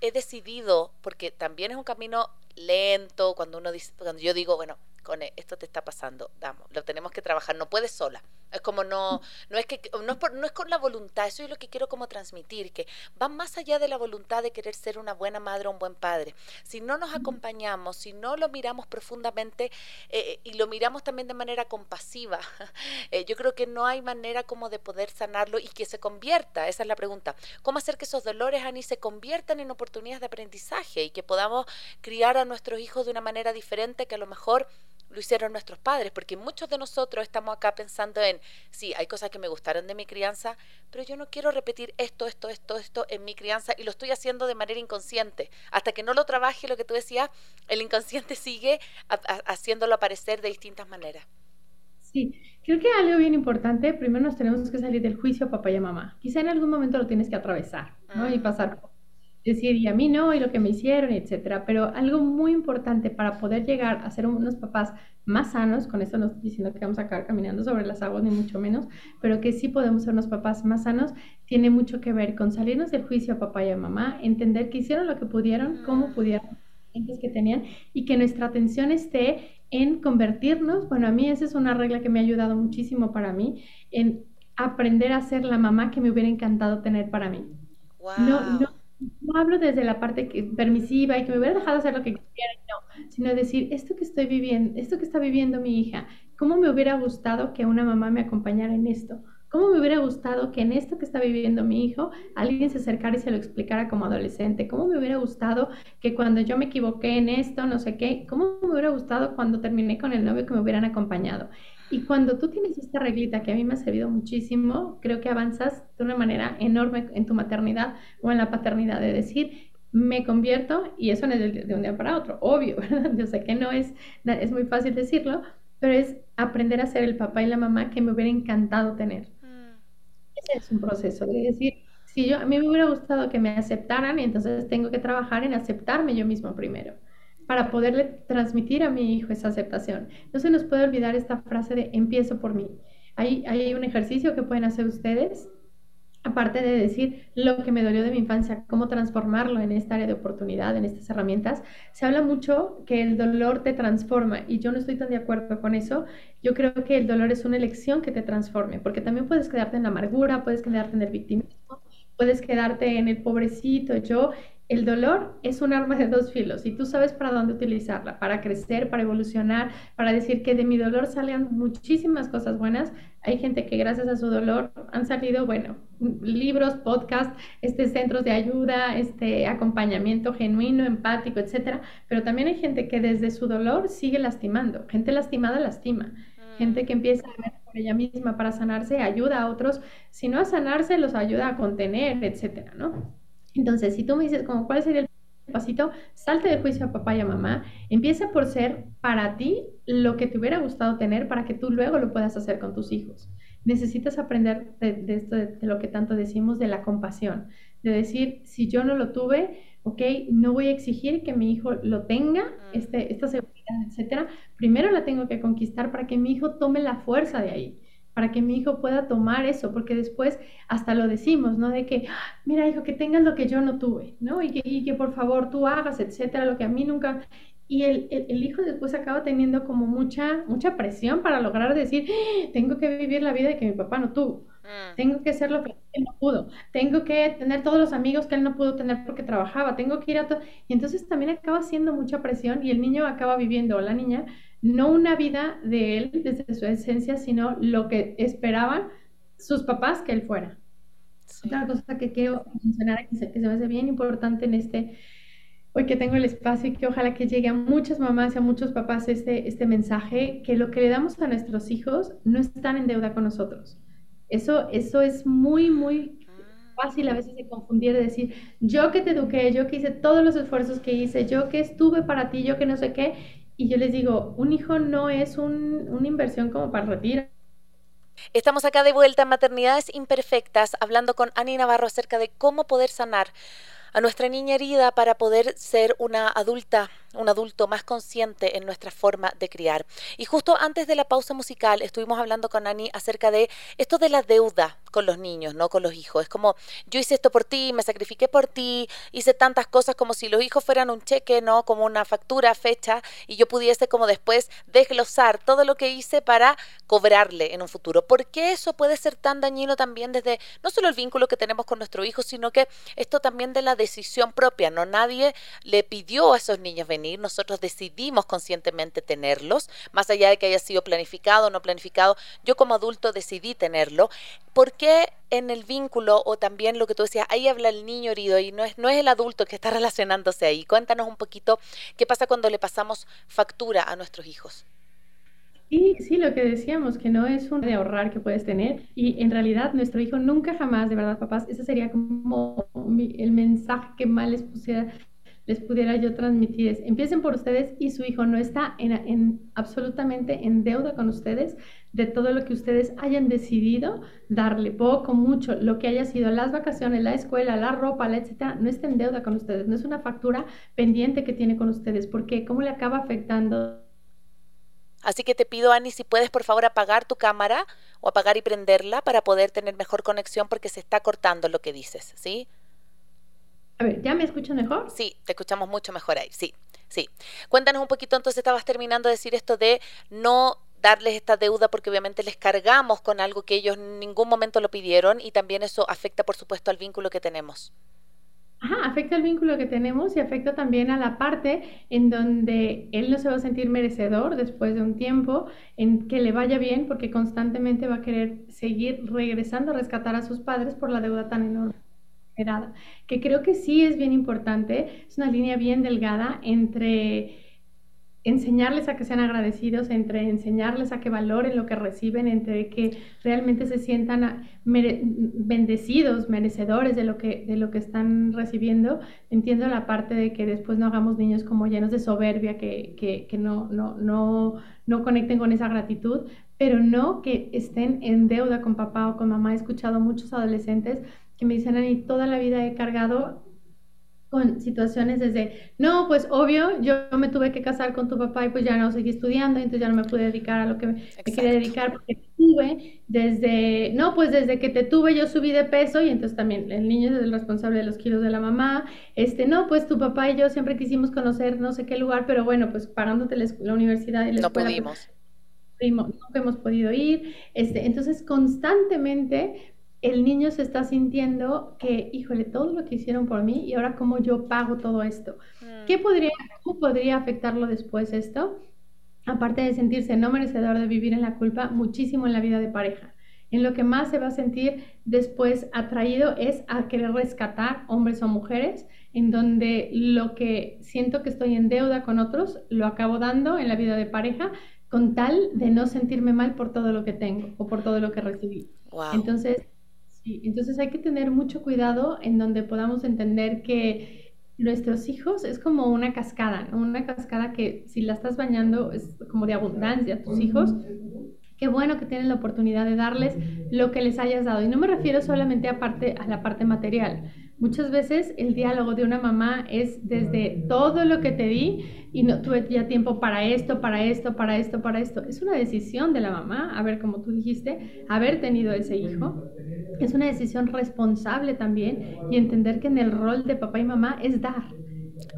he decidido, porque también es un camino lento, cuando uno dice, cuando yo digo, bueno, con esto te está pasando, damos, lo tenemos que trabajar, no puedes sola. Es como no, no es que no es, no es con la voluntad, eso es lo que quiero como transmitir, que va más allá de la voluntad de querer ser una buena madre o un buen padre. Si no nos acompañamos, si no lo miramos profundamente eh, y lo miramos también de manera compasiva, eh, yo creo que no hay manera como de poder sanarlo y que se convierta, esa es la pregunta, ¿cómo hacer que esos dolores, Ani, se conviertan en oportunidades de aprendizaje y que podamos criar a nuestros hijos de una manera diferente que a lo mejor lo hicieron nuestros padres, porque muchos de nosotros estamos acá pensando en, sí, hay cosas que me gustaron de mi crianza, pero yo no quiero repetir esto, esto, esto, esto en mi crianza y lo estoy haciendo de manera inconsciente. Hasta que no lo trabaje, lo que tú decías, el inconsciente sigue haciéndolo aparecer de distintas maneras. Sí, creo que algo bien importante, primero nos tenemos que salir del juicio a papá y a mamá. Quizá en algún momento lo tienes que atravesar, ¿no? Y pasar decir, y a mí no, y lo que me hicieron, etcétera. Pero algo muy importante para poder llegar a ser unos papás más sanos, con esto no estoy diciendo que vamos a acabar caminando sobre las aguas, ni mucho menos, pero que sí podemos ser unos papás más sanos, tiene mucho que ver con salirnos del juicio a papá y a mamá, entender que hicieron lo que pudieron, cómo pudieron, que tenían, y que nuestra atención esté en convertirnos, bueno, a mí esa es una regla que me ha ayudado muchísimo para mí, en aprender a ser la mamá que me hubiera encantado tener para mí. No, no no hablo desde la parte permisiva y que me hubiera dejado hacer lo que quisiera, no, sino decir, esto que estoy viviendo, esto que está viviendo mi hija, ¿cómo me hubiera gustado que una mamá me acompañara en esto? ¿Cómo me hubiera gustado que en esto que está viviendo mi hijo alguien se acercara y se lo explicara como adolescente? ¿Cómo me hubiera gustado que cuando yo me equivoqué en esto, no sé qué, cómo me hubiera gustado cuando terminé con el novio que me hubieran acompañado? Y cuando tú tienes esta reglita que a mí me ha servido muchísimo, creo que avanzas de una manera enorme en tu maternidad o en la paternidad, de decir, me convierto, y eso no es de un día para otro, obvio, ¿verdad? Yo sé que no es, es muy fácil decirlo, pero es aprender a ser el papá y la mamá que me hubiera encantado tener. Mm. Ese es un proceso de decir, si yo, a mí me hubiera gustado que me aceptaran, entonces tengo que trabajar en aceptarme yo mismo primero para poderle transmitir a mi hijo esa aceptación. No se nos puede olvidar esta frase de empiezo por mí. Hay, hay un ejercicio que pueden hacer ustedes, aparte de decir lo que me dolió de mi infancia, cómo transformarlo en esta área de oportunidad, en estas herramientas. Se habla mucho que el dolor te transforma y yo no estoy tan de acuerdo con eso. Yo creo que el dolor es una elección que te transforme, porque también puedes quedarte en la amargura, puedes quedarte en el victimismo, puedes quedarte en el pobrecito yo el dolor es un arma de dos filos y tú sabes para dónde utilizarla, para crecer, para evolucionar, para decir que de mi dolor salen muchísimas cosas buenas. Hay gente que gracias a su dolor han salido, bueno, libros, podcasts, este, centros de ayuda, este acompañamiento genuino, empático, etcétera. Pero también hay gente que desde su dolor sigue lastimando. Gente lastimada lastima. Gente que empieza a ver por ella misma para sanarse, ayuda a otros. Si no a sanarse, los ayuda a contener, etcétera, ¿no? Entonces, si tú me dices, como, ¿cuál sería el pasito? Salte del juicio a papá y a mamá. Empieza por ser para ti lo que te hubiera gustado tener para que tú luego lo puedas hacer con tus hijos. necesitas aprender de, esto, de, lo que tanto decimos, de la compasión, de decir, si yo no lo tuve, ok, no voy a exigir que mi hijo lo tenga, mm. este, esta seguridad, etcétera. Primero la tengo que conquistar para que mi hijo tome la fuerza de ahí para que mi hijo pueda tomar eso, porque después hasta lo decimos, ¿no? De que, ah, mira, hijo, que tengas lo que yo no tuve, ¿no? Y que, y que por favor tú hagas, etcétera, lo que a mí nunca... Y el, el, hijo después acaba teniendo como mucha, mucha presión para lograr decir, ah, tengo que vivir la vida de que mi papá no tuvo. Mm. Tengo que hacer lo que él no pudo. Tengo que tener todos los amigos que él no pudo tener porque trabajaba. Tengo que ir a todo. Y entonces también acaba siendo mucha presión y el niño acaba viviendo, o la niña, no una vida de él desde su esencia, sino lo que esperaban sus papás que él fuera. Otra cosa que quiero mencionar que se, que se me hace bien importante en este, hoy que tengo el espacio y que ojalá que llegue a muchas mamás y a muchos papás este, este mensaje, que lo que le damos a nuestros hijos no están en deuda con nosotros. Eso, eso es muy, muy fácil a veces de confundir, de decir, yo que te eduqué, yo que hice todos los esfuerzos que hice, yo que estuve para ti, yo que no sé qué, y yo les digo, un hijo no es una inversión como para. Estamos acá de vuelta en Maternidades Imperfectas, hablando con Ani Navarro acerca de cómo poder sanar a nuestra niña herida para poder ser una adulta un adulto más consciente en nuestra forma de criar. Y justo antes de la pausa musical estuvimos hablando con Ani acerca de esto de la deuda con los niños, no con los hijos. Es como yo hice esto por ti, me sacrifiqué por ti, hice tantas cosas como si los hijos fueran un cheque, no como una factura, fecha, y yo pudiese como después desglosar todo lo que hice para cobrarle en un futuro. ¿Por qué eso puede ser tan dañino también desde no solo el vínculo que tenemos con nuestro hijo, sino que esto también de la decisión propia, no nadie le pidió a esos niños venir nosotros decidimos conscientemente tenerlos, más allá de que haya sido planificado o no planificado, yo como adulto decidí tenerlo. ¿Por qué en el vínculo o también lo que tú decías, ahí habla el niño herido y no es, no es el adulto que está relacionándose ahí? Cuéntanos un poquito qué pasa cuando le pasamos factura a nuestros hijos. Sí, sí, lo que decíamos, que no es un de ahorrar que puedes tener y en realidad nuestro hijo nunca jamás, de verdad, papás, ese sería como el mensaje que más les pusiera les pudiera yo transmitir empiecen por ustedes y su hijo no está en, absolutamente en deuda con ustedes de todo lo que ustedes hayan decidido darle, poco, mucho, lo que haya sido las vacaciones, la escuela, la ropa, la etcétera, no está en deuda con ustedes, no es una factura pendiente que tiene con ustedes, porque ¿cómo le acaba afectando? Así que te pido, Ani, si puedes por favor apagar tu cámara o apagar y prenderla para poder tener mejor conexión porque se está cortando lo que dices, ¿sí? A ver, ¿ya me escuchan mejor? Sí, te escuchamos mucho mejor ahí, sí, sí. Cuéntanos un poquito, entonces estabas terminando de decir esto de no darles esta deuda porque obviamente les cargamos con algo que ellos en ningún momento lo pidieron y también eso afecta, por supuesto, al vínculo que tenemos. Ajá, afecta al vínculo que tenemos y afecta también a la parte en donde él no se va a sentir merecedor después de un tiempo, en que le vaya bien porque constantemente va a querer seguir regresando a rescatar a sus padres por la deuda tan enorme que creo que sí es bien importante, es una línea bien delgada entre enseñarles a que sean agradecidos, entre enseñarles a que valoren lo que reciben, entre que realmente se sientan bendecidos, merecedores de lo, que, de lo que están recibiendo. Entiendo la parte de que después no hagamos niños como llenos de soberbia, que, que, que no, no, no, no conecten con esa gratitud, pero no que estén en deuda con papá o con mamá. He escuchado muchos adolescentes que me dicen, Ani, toda la vida he cargado con situaciones desde, no, pues obvio, yo me tuve que casar con tu papá y pues ya no seguí estudiando, entonces ya no me pude dedicar a lo que me, quería dedicar porque tuve desde, no, pues desde que te tuve yo subí de peso y entonces también el niño es el responsable de los kilos de la mamá, este, no, pues tu papá y yo siempre quisimos conocer no sé qué lugar, pero bueno, pues pagándote la, universidad y la no pudimos. no hemos podido ir, este, entonces constantemente el niño se está sintiendo que, híjole, todo lo que hicieron por mí y ahora cómo yo pago todo esto. Mm. ¿Qué podría, ¿Cómo podría afectarlo después esto? Aparte de sentirse no merecedor de vivir en la culpa, muchísimo en la vida de pareja. En lo que más se va a sentir después atraído es a querer rescatar hombres o mujeres, en donde lo que siento que estoy en deuda con otros, lo acabo dando en la vida de pareja, con tal de no sentirme mal por todo lo que tengo o por todo lo que recibí. Entonces, entonces hay que tener mucho cuidado en donde podamos entender que nuestros hijos es como una cascada, una cascada que si la estás bañando es como de abundancia, tus hijos, qué bueno que tienen la oportunidad de darles lo que les hayas dado. Y no me refiero solamente a, parte, a la parte material. Muchas veces el diálogo de una mamá es desde todo lo que te di y no tuve ya tiempo para esto, para esto, para esto, para esto. Es una decisión de la mamá, a ver, como tú dijiste, haber tenido ese hijo. Es una decisión responsable también y entender que en el rol de papá y mamá es dar.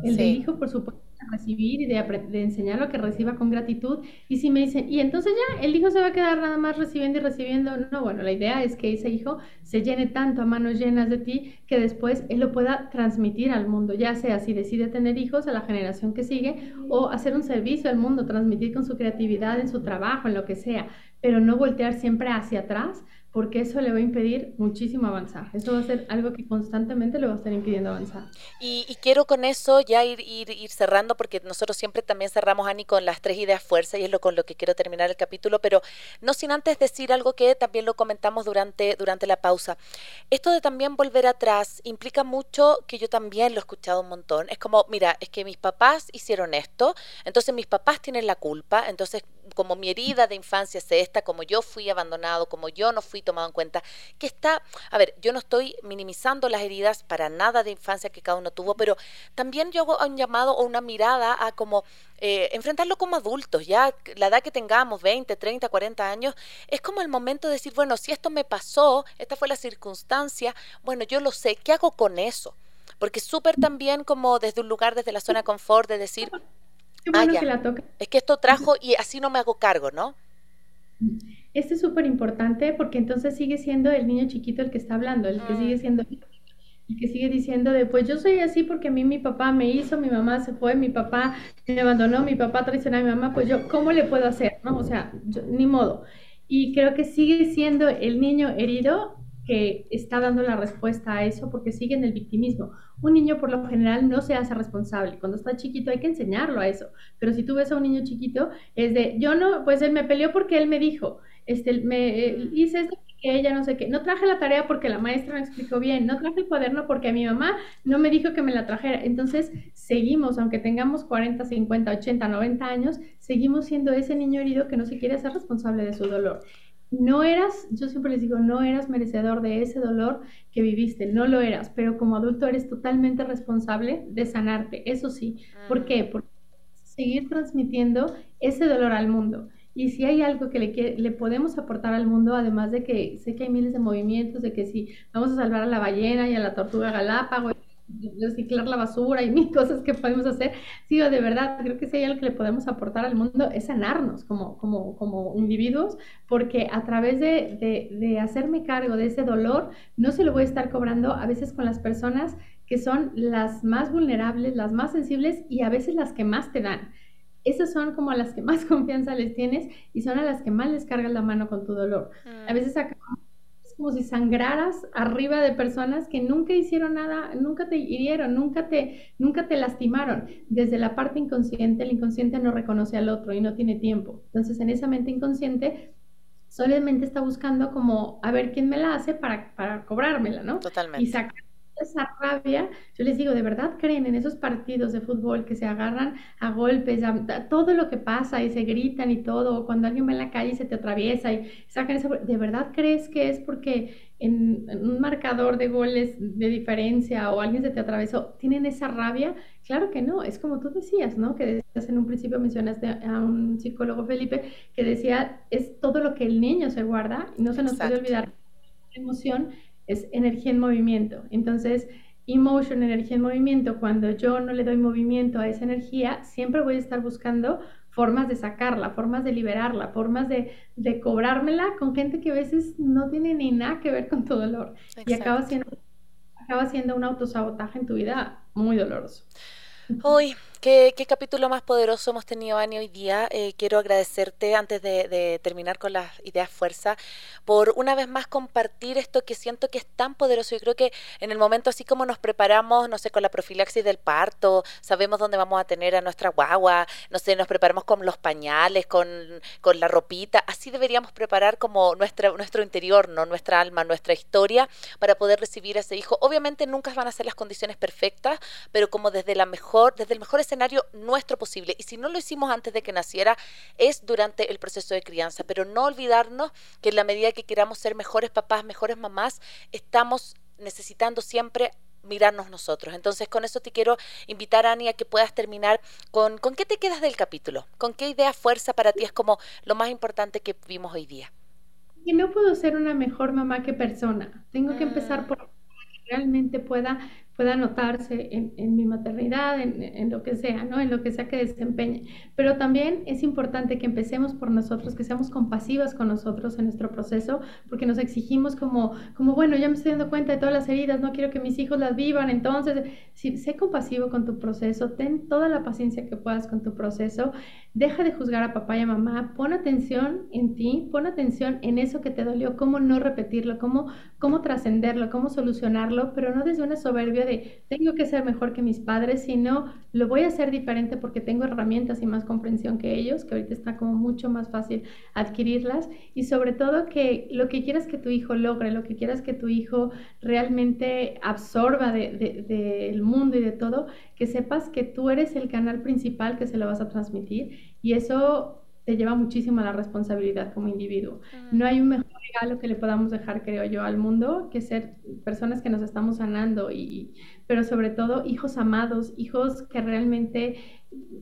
El de hijo, por supuesto recibir y de, de enseñar lo que reciba con gratitud. Y si me dicen, y entonces ya el hijo se va a quedar nada más recibiendo y recibiendo, no, bueno, la idea es que ese hijo se llene tanto a manos llenas de ti que después él lo pueda transmitir al mundo, ya sea si decide tener hijos a la generación que sigue o hacer un servicio al mundo, transmitir con su creatividad en su trabajo, en lo que sea, pero no voltear siempre hacia atrás porque eso le va a impedir muchísimo avanzar. Eso va a ser algo que constantemente le va a estar impidiendo avanzar. Y, quiero con eso ya ir, cerrando, porque nosotros siempre también cerramos, Ani, con las tres ideas fuerza, y es lo con lo que quiero terminar el capítulo, pero no sin antes decir algo que también lo comentamos durante, durante la pausa. Esto de también volver atrás implica mucho que yo también lo he escuchado un montón. Es como, mira, es que mis papás hicieron esto, entonces mis papás tienen la culpa, entonces como mi herida de infancia es esta, como yo fui abandonado, como yo no fui tomado en cuenta, que está, a ver, yo no estoy minimizando las heridas para nada de infancia que cada uno tuvo, pero también yo hago un llamado o una mirada a como eh, enfrentarlo como adultos, ya la edad que tengamos, 20, 30, 40 años, es como el momento de decir, bueno, si esto me pasó, esta fue la circunstancia, bueno, yo lo sé, ¿qué hago con eso? Porque súper también como desde un lugar, desde la zona de confort, de decir, ah, es que esto trajo y así no me hago cargo, ¿no? Este es súper importante porque entonces sigue siendo el niño chiquito el que está hablando, el que mm. sigue siendo el que sigue diciendo de pues yo soy así porque a mí mi papá me hizo, mi mamá se fue, mi papá me abandonó, mi papá traicionó a mi mamá, pues yo cómo le puedo hacer, ¿no? O sea, ni modo. Y creo que sigue siendo el niño herido que está dando la respuesta a eso porque sigue en el victimismo. Un niño por lo general no se hace responsable. Cuando está chiquito hay que enseñarlo a eso. Pero si tú ves a un niño chiquito, es de, yo no, pues él me peleó porque él me dijo, este, me eh, hice esto que ella no sé qué. No traje la tarea porque la maestra me explicó bien. No traje el cuaderno porque mi mamá no me dijo que me la trajera. Entonces seguimos, aunque tengamos 40, 50, 80, 90 años, seguimos siendo ese niño herido que no se quiere hacer responsable de su dolor no eras, yo siempre les digo, no eras merecedor de ese dolor que viviste, no lo eras, pero como adulto eres totalmente responsable de sanarte, eso sí. ¿Por qué? Porque seguir transmitiendo ese dolor al mundo. Y si hay algo que le, le podemos aportar al mundo, además de que sé que hay miles de movimientos, de que si vamos a salvar a la ballena y a la tortuga galápago, reciclar la basura y mil cosas que podemos hacer. Sí, de verdad, creo que si hay algo que le podemos aportar al mundo es sanarnos como, como, como individuos, porque a través de, de, de, hacerme cargo de ese dolor, no se lo voy a estar cobrando a veces con las personas que son las más vulnerables, las más sensibles y a veces las que más te dan. Esas son como las que más confianza les tienes y son a las que más les cargas la mano con tu dolor. A mm. veces acabamos como si sangraras arriba de personas que nunca hicieron nada, nunca te hirieron, nunca te, nunca te lastimaron. Desde la parte inconsciente, el inconsciente no reconoce al otro y no tiene tiempo. Entonces, en esa mente inconsciente, solamente está buscando como a ver quién me la hace para, para cobrármela, ¿no? Totalmente. Y sacar esa rabia, yo les digo, ¿de verdad creen en esos partidos de fútbol que se agarran a golpes, a, todo lo que pasa y se gritan y todo, o cuando alguien va en la calle y se te atraviesa y sacan esa... ¿De verdad crees que es porque en, un marcador de goles de diferencia o alguien se te atravesó, tienen esa rabia? Claro que no, es como tú decías, ¿no? Que decías en un principio mencionaste a un psicólogo Felipe que decía, es todo lo que el niño se guarda y no se nos puede olvidar la emoción es energía en movimiento. Entonces, emotion, energía en movimiento, cuando yo no le doy movimiento a esa energía, siempre voy a estar buscando formas de sacarla, formas de liberarla, formas de, de cobrármela con gente que a veces no tiene ni nada que ver con tu dolor. Y acaba siendo, acaba siendo un autosabotaje en tu vida muy doloroso. Hoy, ¿qué, capítulo más poderoso hemos tenido, Ani, hoy día. Eh, quiero agradecerte, antes de, terminar con las ideas fuerza, por una vez más compartir esto que siento que es tan poderoso. Yo creo que en el momento, así como nos preparamos, no sé, con la profilaxis del parto, sabemos dónde vamos a tener a nuestra guagua, no sé, nos preparamos con los pañales, con, con la ropita, así deberíamos preparar como nuestra, nuestro interior, ¿no? nuestra alma, nuestra historia, para poder recibir a ese hijo. Obviamente nunca van a ser las condiciones perfectas, pero como desde la mejor desde el mejor escenario nuestro posible. Y si no lo hicimos antes de que naciera, es durante el proceso de crianza. Pero no olvidarnos que en la medida que queramos ser mejores papás, mejores mamás, estamos necesitando siempre mirarnos nosotros. Entonces, con eso te quiero invitar, Ani, a que puedas terminar con, ¿con qué te quedas del capítulo? ¿Con qué idea, fuerza para ti es como lo más importante que vimos hoy día? Que no puedo ser una mejor mamá que persona. Tengo que empezar por que realmente pueda pueda notarse en, mi maternidad, en, lo que sea, ¿no? En lo que sea que desempeñe. Pero también es importante que empecemos por nosotros, que seamos compasivas con nosotros en nuestro proceso, porque nos exigimos como, como bueno, ya me estoy dando cuenta de todas las heridas, no quiero que mis hijos las vivan, entonces, sé compasivo con tu proceso, ten toda la paciencia que puedas con tu proceso, deja de juzgar a papá y a mamá, pon atención en ti, pon atención en eso que te dolió, cómo no repetirlo, cómo, cómo trascenderlo, cómo solucionarlo, pero no desde una soberbia de tengo que ser mejor que mis padres, sino lo voy a hacer diferente porque tengo herramientas y más comprensión que ellos, que ahorita está como mucho más fácil adquirirlas y sobre todo que lo que quieras que tu hijo logre, lo que quieras que tu hijo realmente absorba del de, mundo y de todo, que sepas que tú eres el canal principal que se lo vas a transmitir. Y eso te lleva muchísimo a la responsabilidad como individuo. No hay un mejor regalo que le podamos dejar, creo yo, al mundo que ser personas que nos estamos sanando, y, pero sobre todo hijos amados, hijos que realmente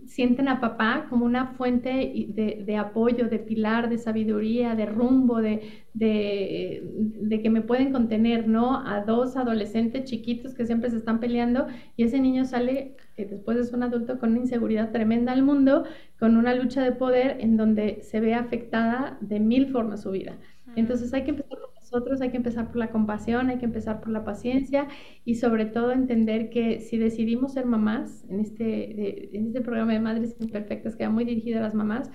sienten a papá como una fuente de, apoyo, de pilar, de sabiduría, de rumbo, de, de, que me pueden contener, ¿no? A dos adolescentes chiquitos que siempre se están peleando y ese niño sale, que después es un adulto con una inseguridad tremenda al mundo, con una lucha de poder en donde se ve afectada de mil formas su vida. Entonces hay que empezar por nosotros, hay que empezar por la compasión, hay que empezar por la paciencia y sobre todo entender que si decidimos ser mamás, en este, en este programa de Madres Imperfectas que va muy dirigido a las mamás,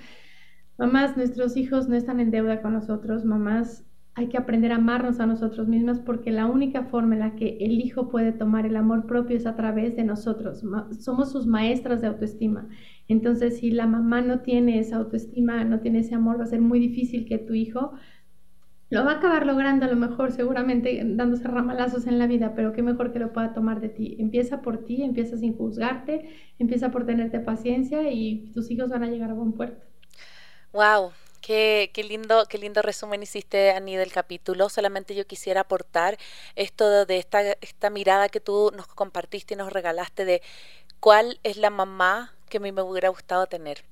mamás, nuestros hijos no están en deuda con nosotros, mamás, hay que aprender a amarnos a nosotros mismas porque la única forma en la que el hijo puede tomar el amor propio es a través de nosotros. Somos sus maestras de autoestima. Entonces, si la mamá no tiene esa autoestima, no tiene ese amor, va a ser muy difícil que tu hijo lo va a acabar logrando a lo mejor, seguramente dándose ramalazos en la vida, pero qué mejor que lo pueda tomar de ti. Empieza por ti, empieza sin juzgarte, empieza por tenerte paciencia y tus hijos van a llegar a buen puerto. Wow, Qué, qué, lindo, qué lindo resumen hiciste, Ani, del capítulo. Solamente yo quisiera aportar esto de esta, esta mirada que tú nos compartiste y nos regalaste de cuál es la mamá que a mí me hubiera gustado tener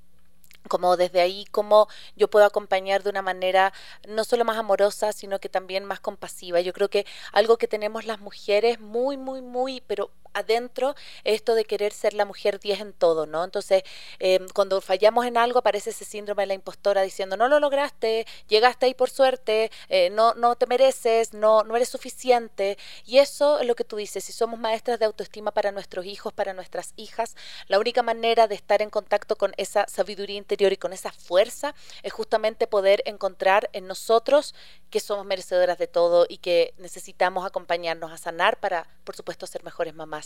como desde ahí, cómo yo puedo acompañar de una manera no solo más amorosa, sino que también más compasiva. Yo creo que algo que tenemos las mujeres muy, muy, muy, pero adentro esto de querer ser la mujer 10 en todo, ¿no? Entonces, em, cuando fallamos en algo aparece ese síndrome de la impostora diciendo, no lo lograste, llegaste ahí por suerte, eh, no, no te mereces, no, no eres suficiente. Y eso es lo que tú dices, si somos maestras de autoestima para nuestros hijos, para nuestras hijas, la única manera de estar en contacto con esa sabiduría interior y con esa fuerza es justamente poder encontrar en nosotros que somos merecedoras de todo y que necesitamos acompañarnos a sanar para, por supuesto, ser mejores mamás.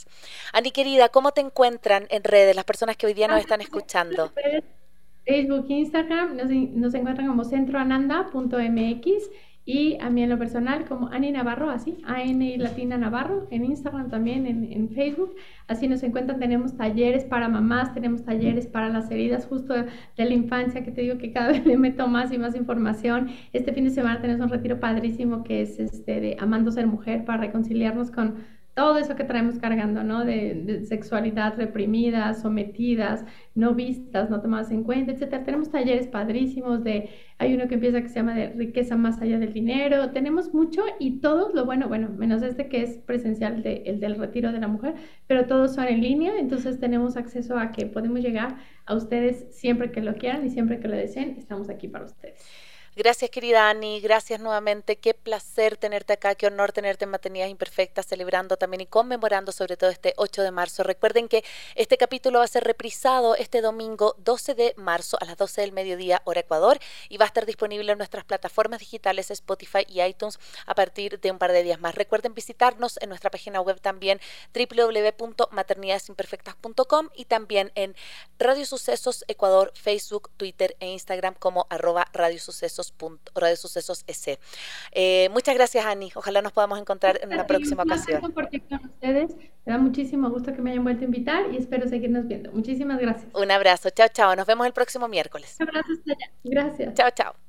Ani, querida, ¿cómo te encuentran en redes las personas que hoy día nos están escuchando? Facebook, Instagram, nos, nos encuentran como centroananda.mx y a mí en lo personal como Ani Navarro, así, AN Latina Navarro, en Instagram también, en, Facebook. Así nos encuentran, tenemos talleres para mamás, tenemos talleres para las heridas justo de, la infancia, que te digo que cada vez le meto más y más información. Este fin de semana tenemos un retiro padrísimo que es este de Amando Ser Mujer para reconciliarnos con todo eso que traemos cargando, ¿no? De, sexualidad reprimida, sometidas, no vistas, no tomadas en cuenta, etcétera. Tenemos talleres padrísimos de, hay uno que empieza que se llama de riqueza más allá del dinero. Tenemos mucho y todos, lo bueno, bueno, menos este que es presencial, de, el del retiro de la mujer, pero todos son en línea, entonces tenemos acceso a que podemos llegar a ustedes siempre que lo quieran y siempre que lo deseen, estamos aquí para ustedes. Gracias, querida Ani. Gracias nuevamente. Qué placer tenerte acá. Qué honor tenerte en Maternidades Imperfectas, celebrando también y conmemorando sobre todo este 8 de marzo. Recuerden que este capítulo va a ser reprisado este domingo 12 de marzo a las 12 del mediodía, hora Ecuador, y va a estar disponible en nuestras plataformas digitales Spotify y iTunes a partir de un par de días más. Recuerden visitarnos en nuestra página web también www.maternidadesimperfectas.com y también en Radio Sucesos Ecuador, Facebook, Twitter e Instagram como arroba Radio Sucesos Sucesos, Radio Sucesos S. Eh, muchas gracias, Ani. Ojalá nos podamos encontrar en una próxima ocasión. compartir con ustedes. Me da muchísimo gusto que me hayan vuelto a invitar y espero seguirnos viendo. Muchísimas gracias. Un abrazo. Chao, chao. Nos vemos el próximo miércoles. Un abrazo hasta allá. Gracias. Chao, chao.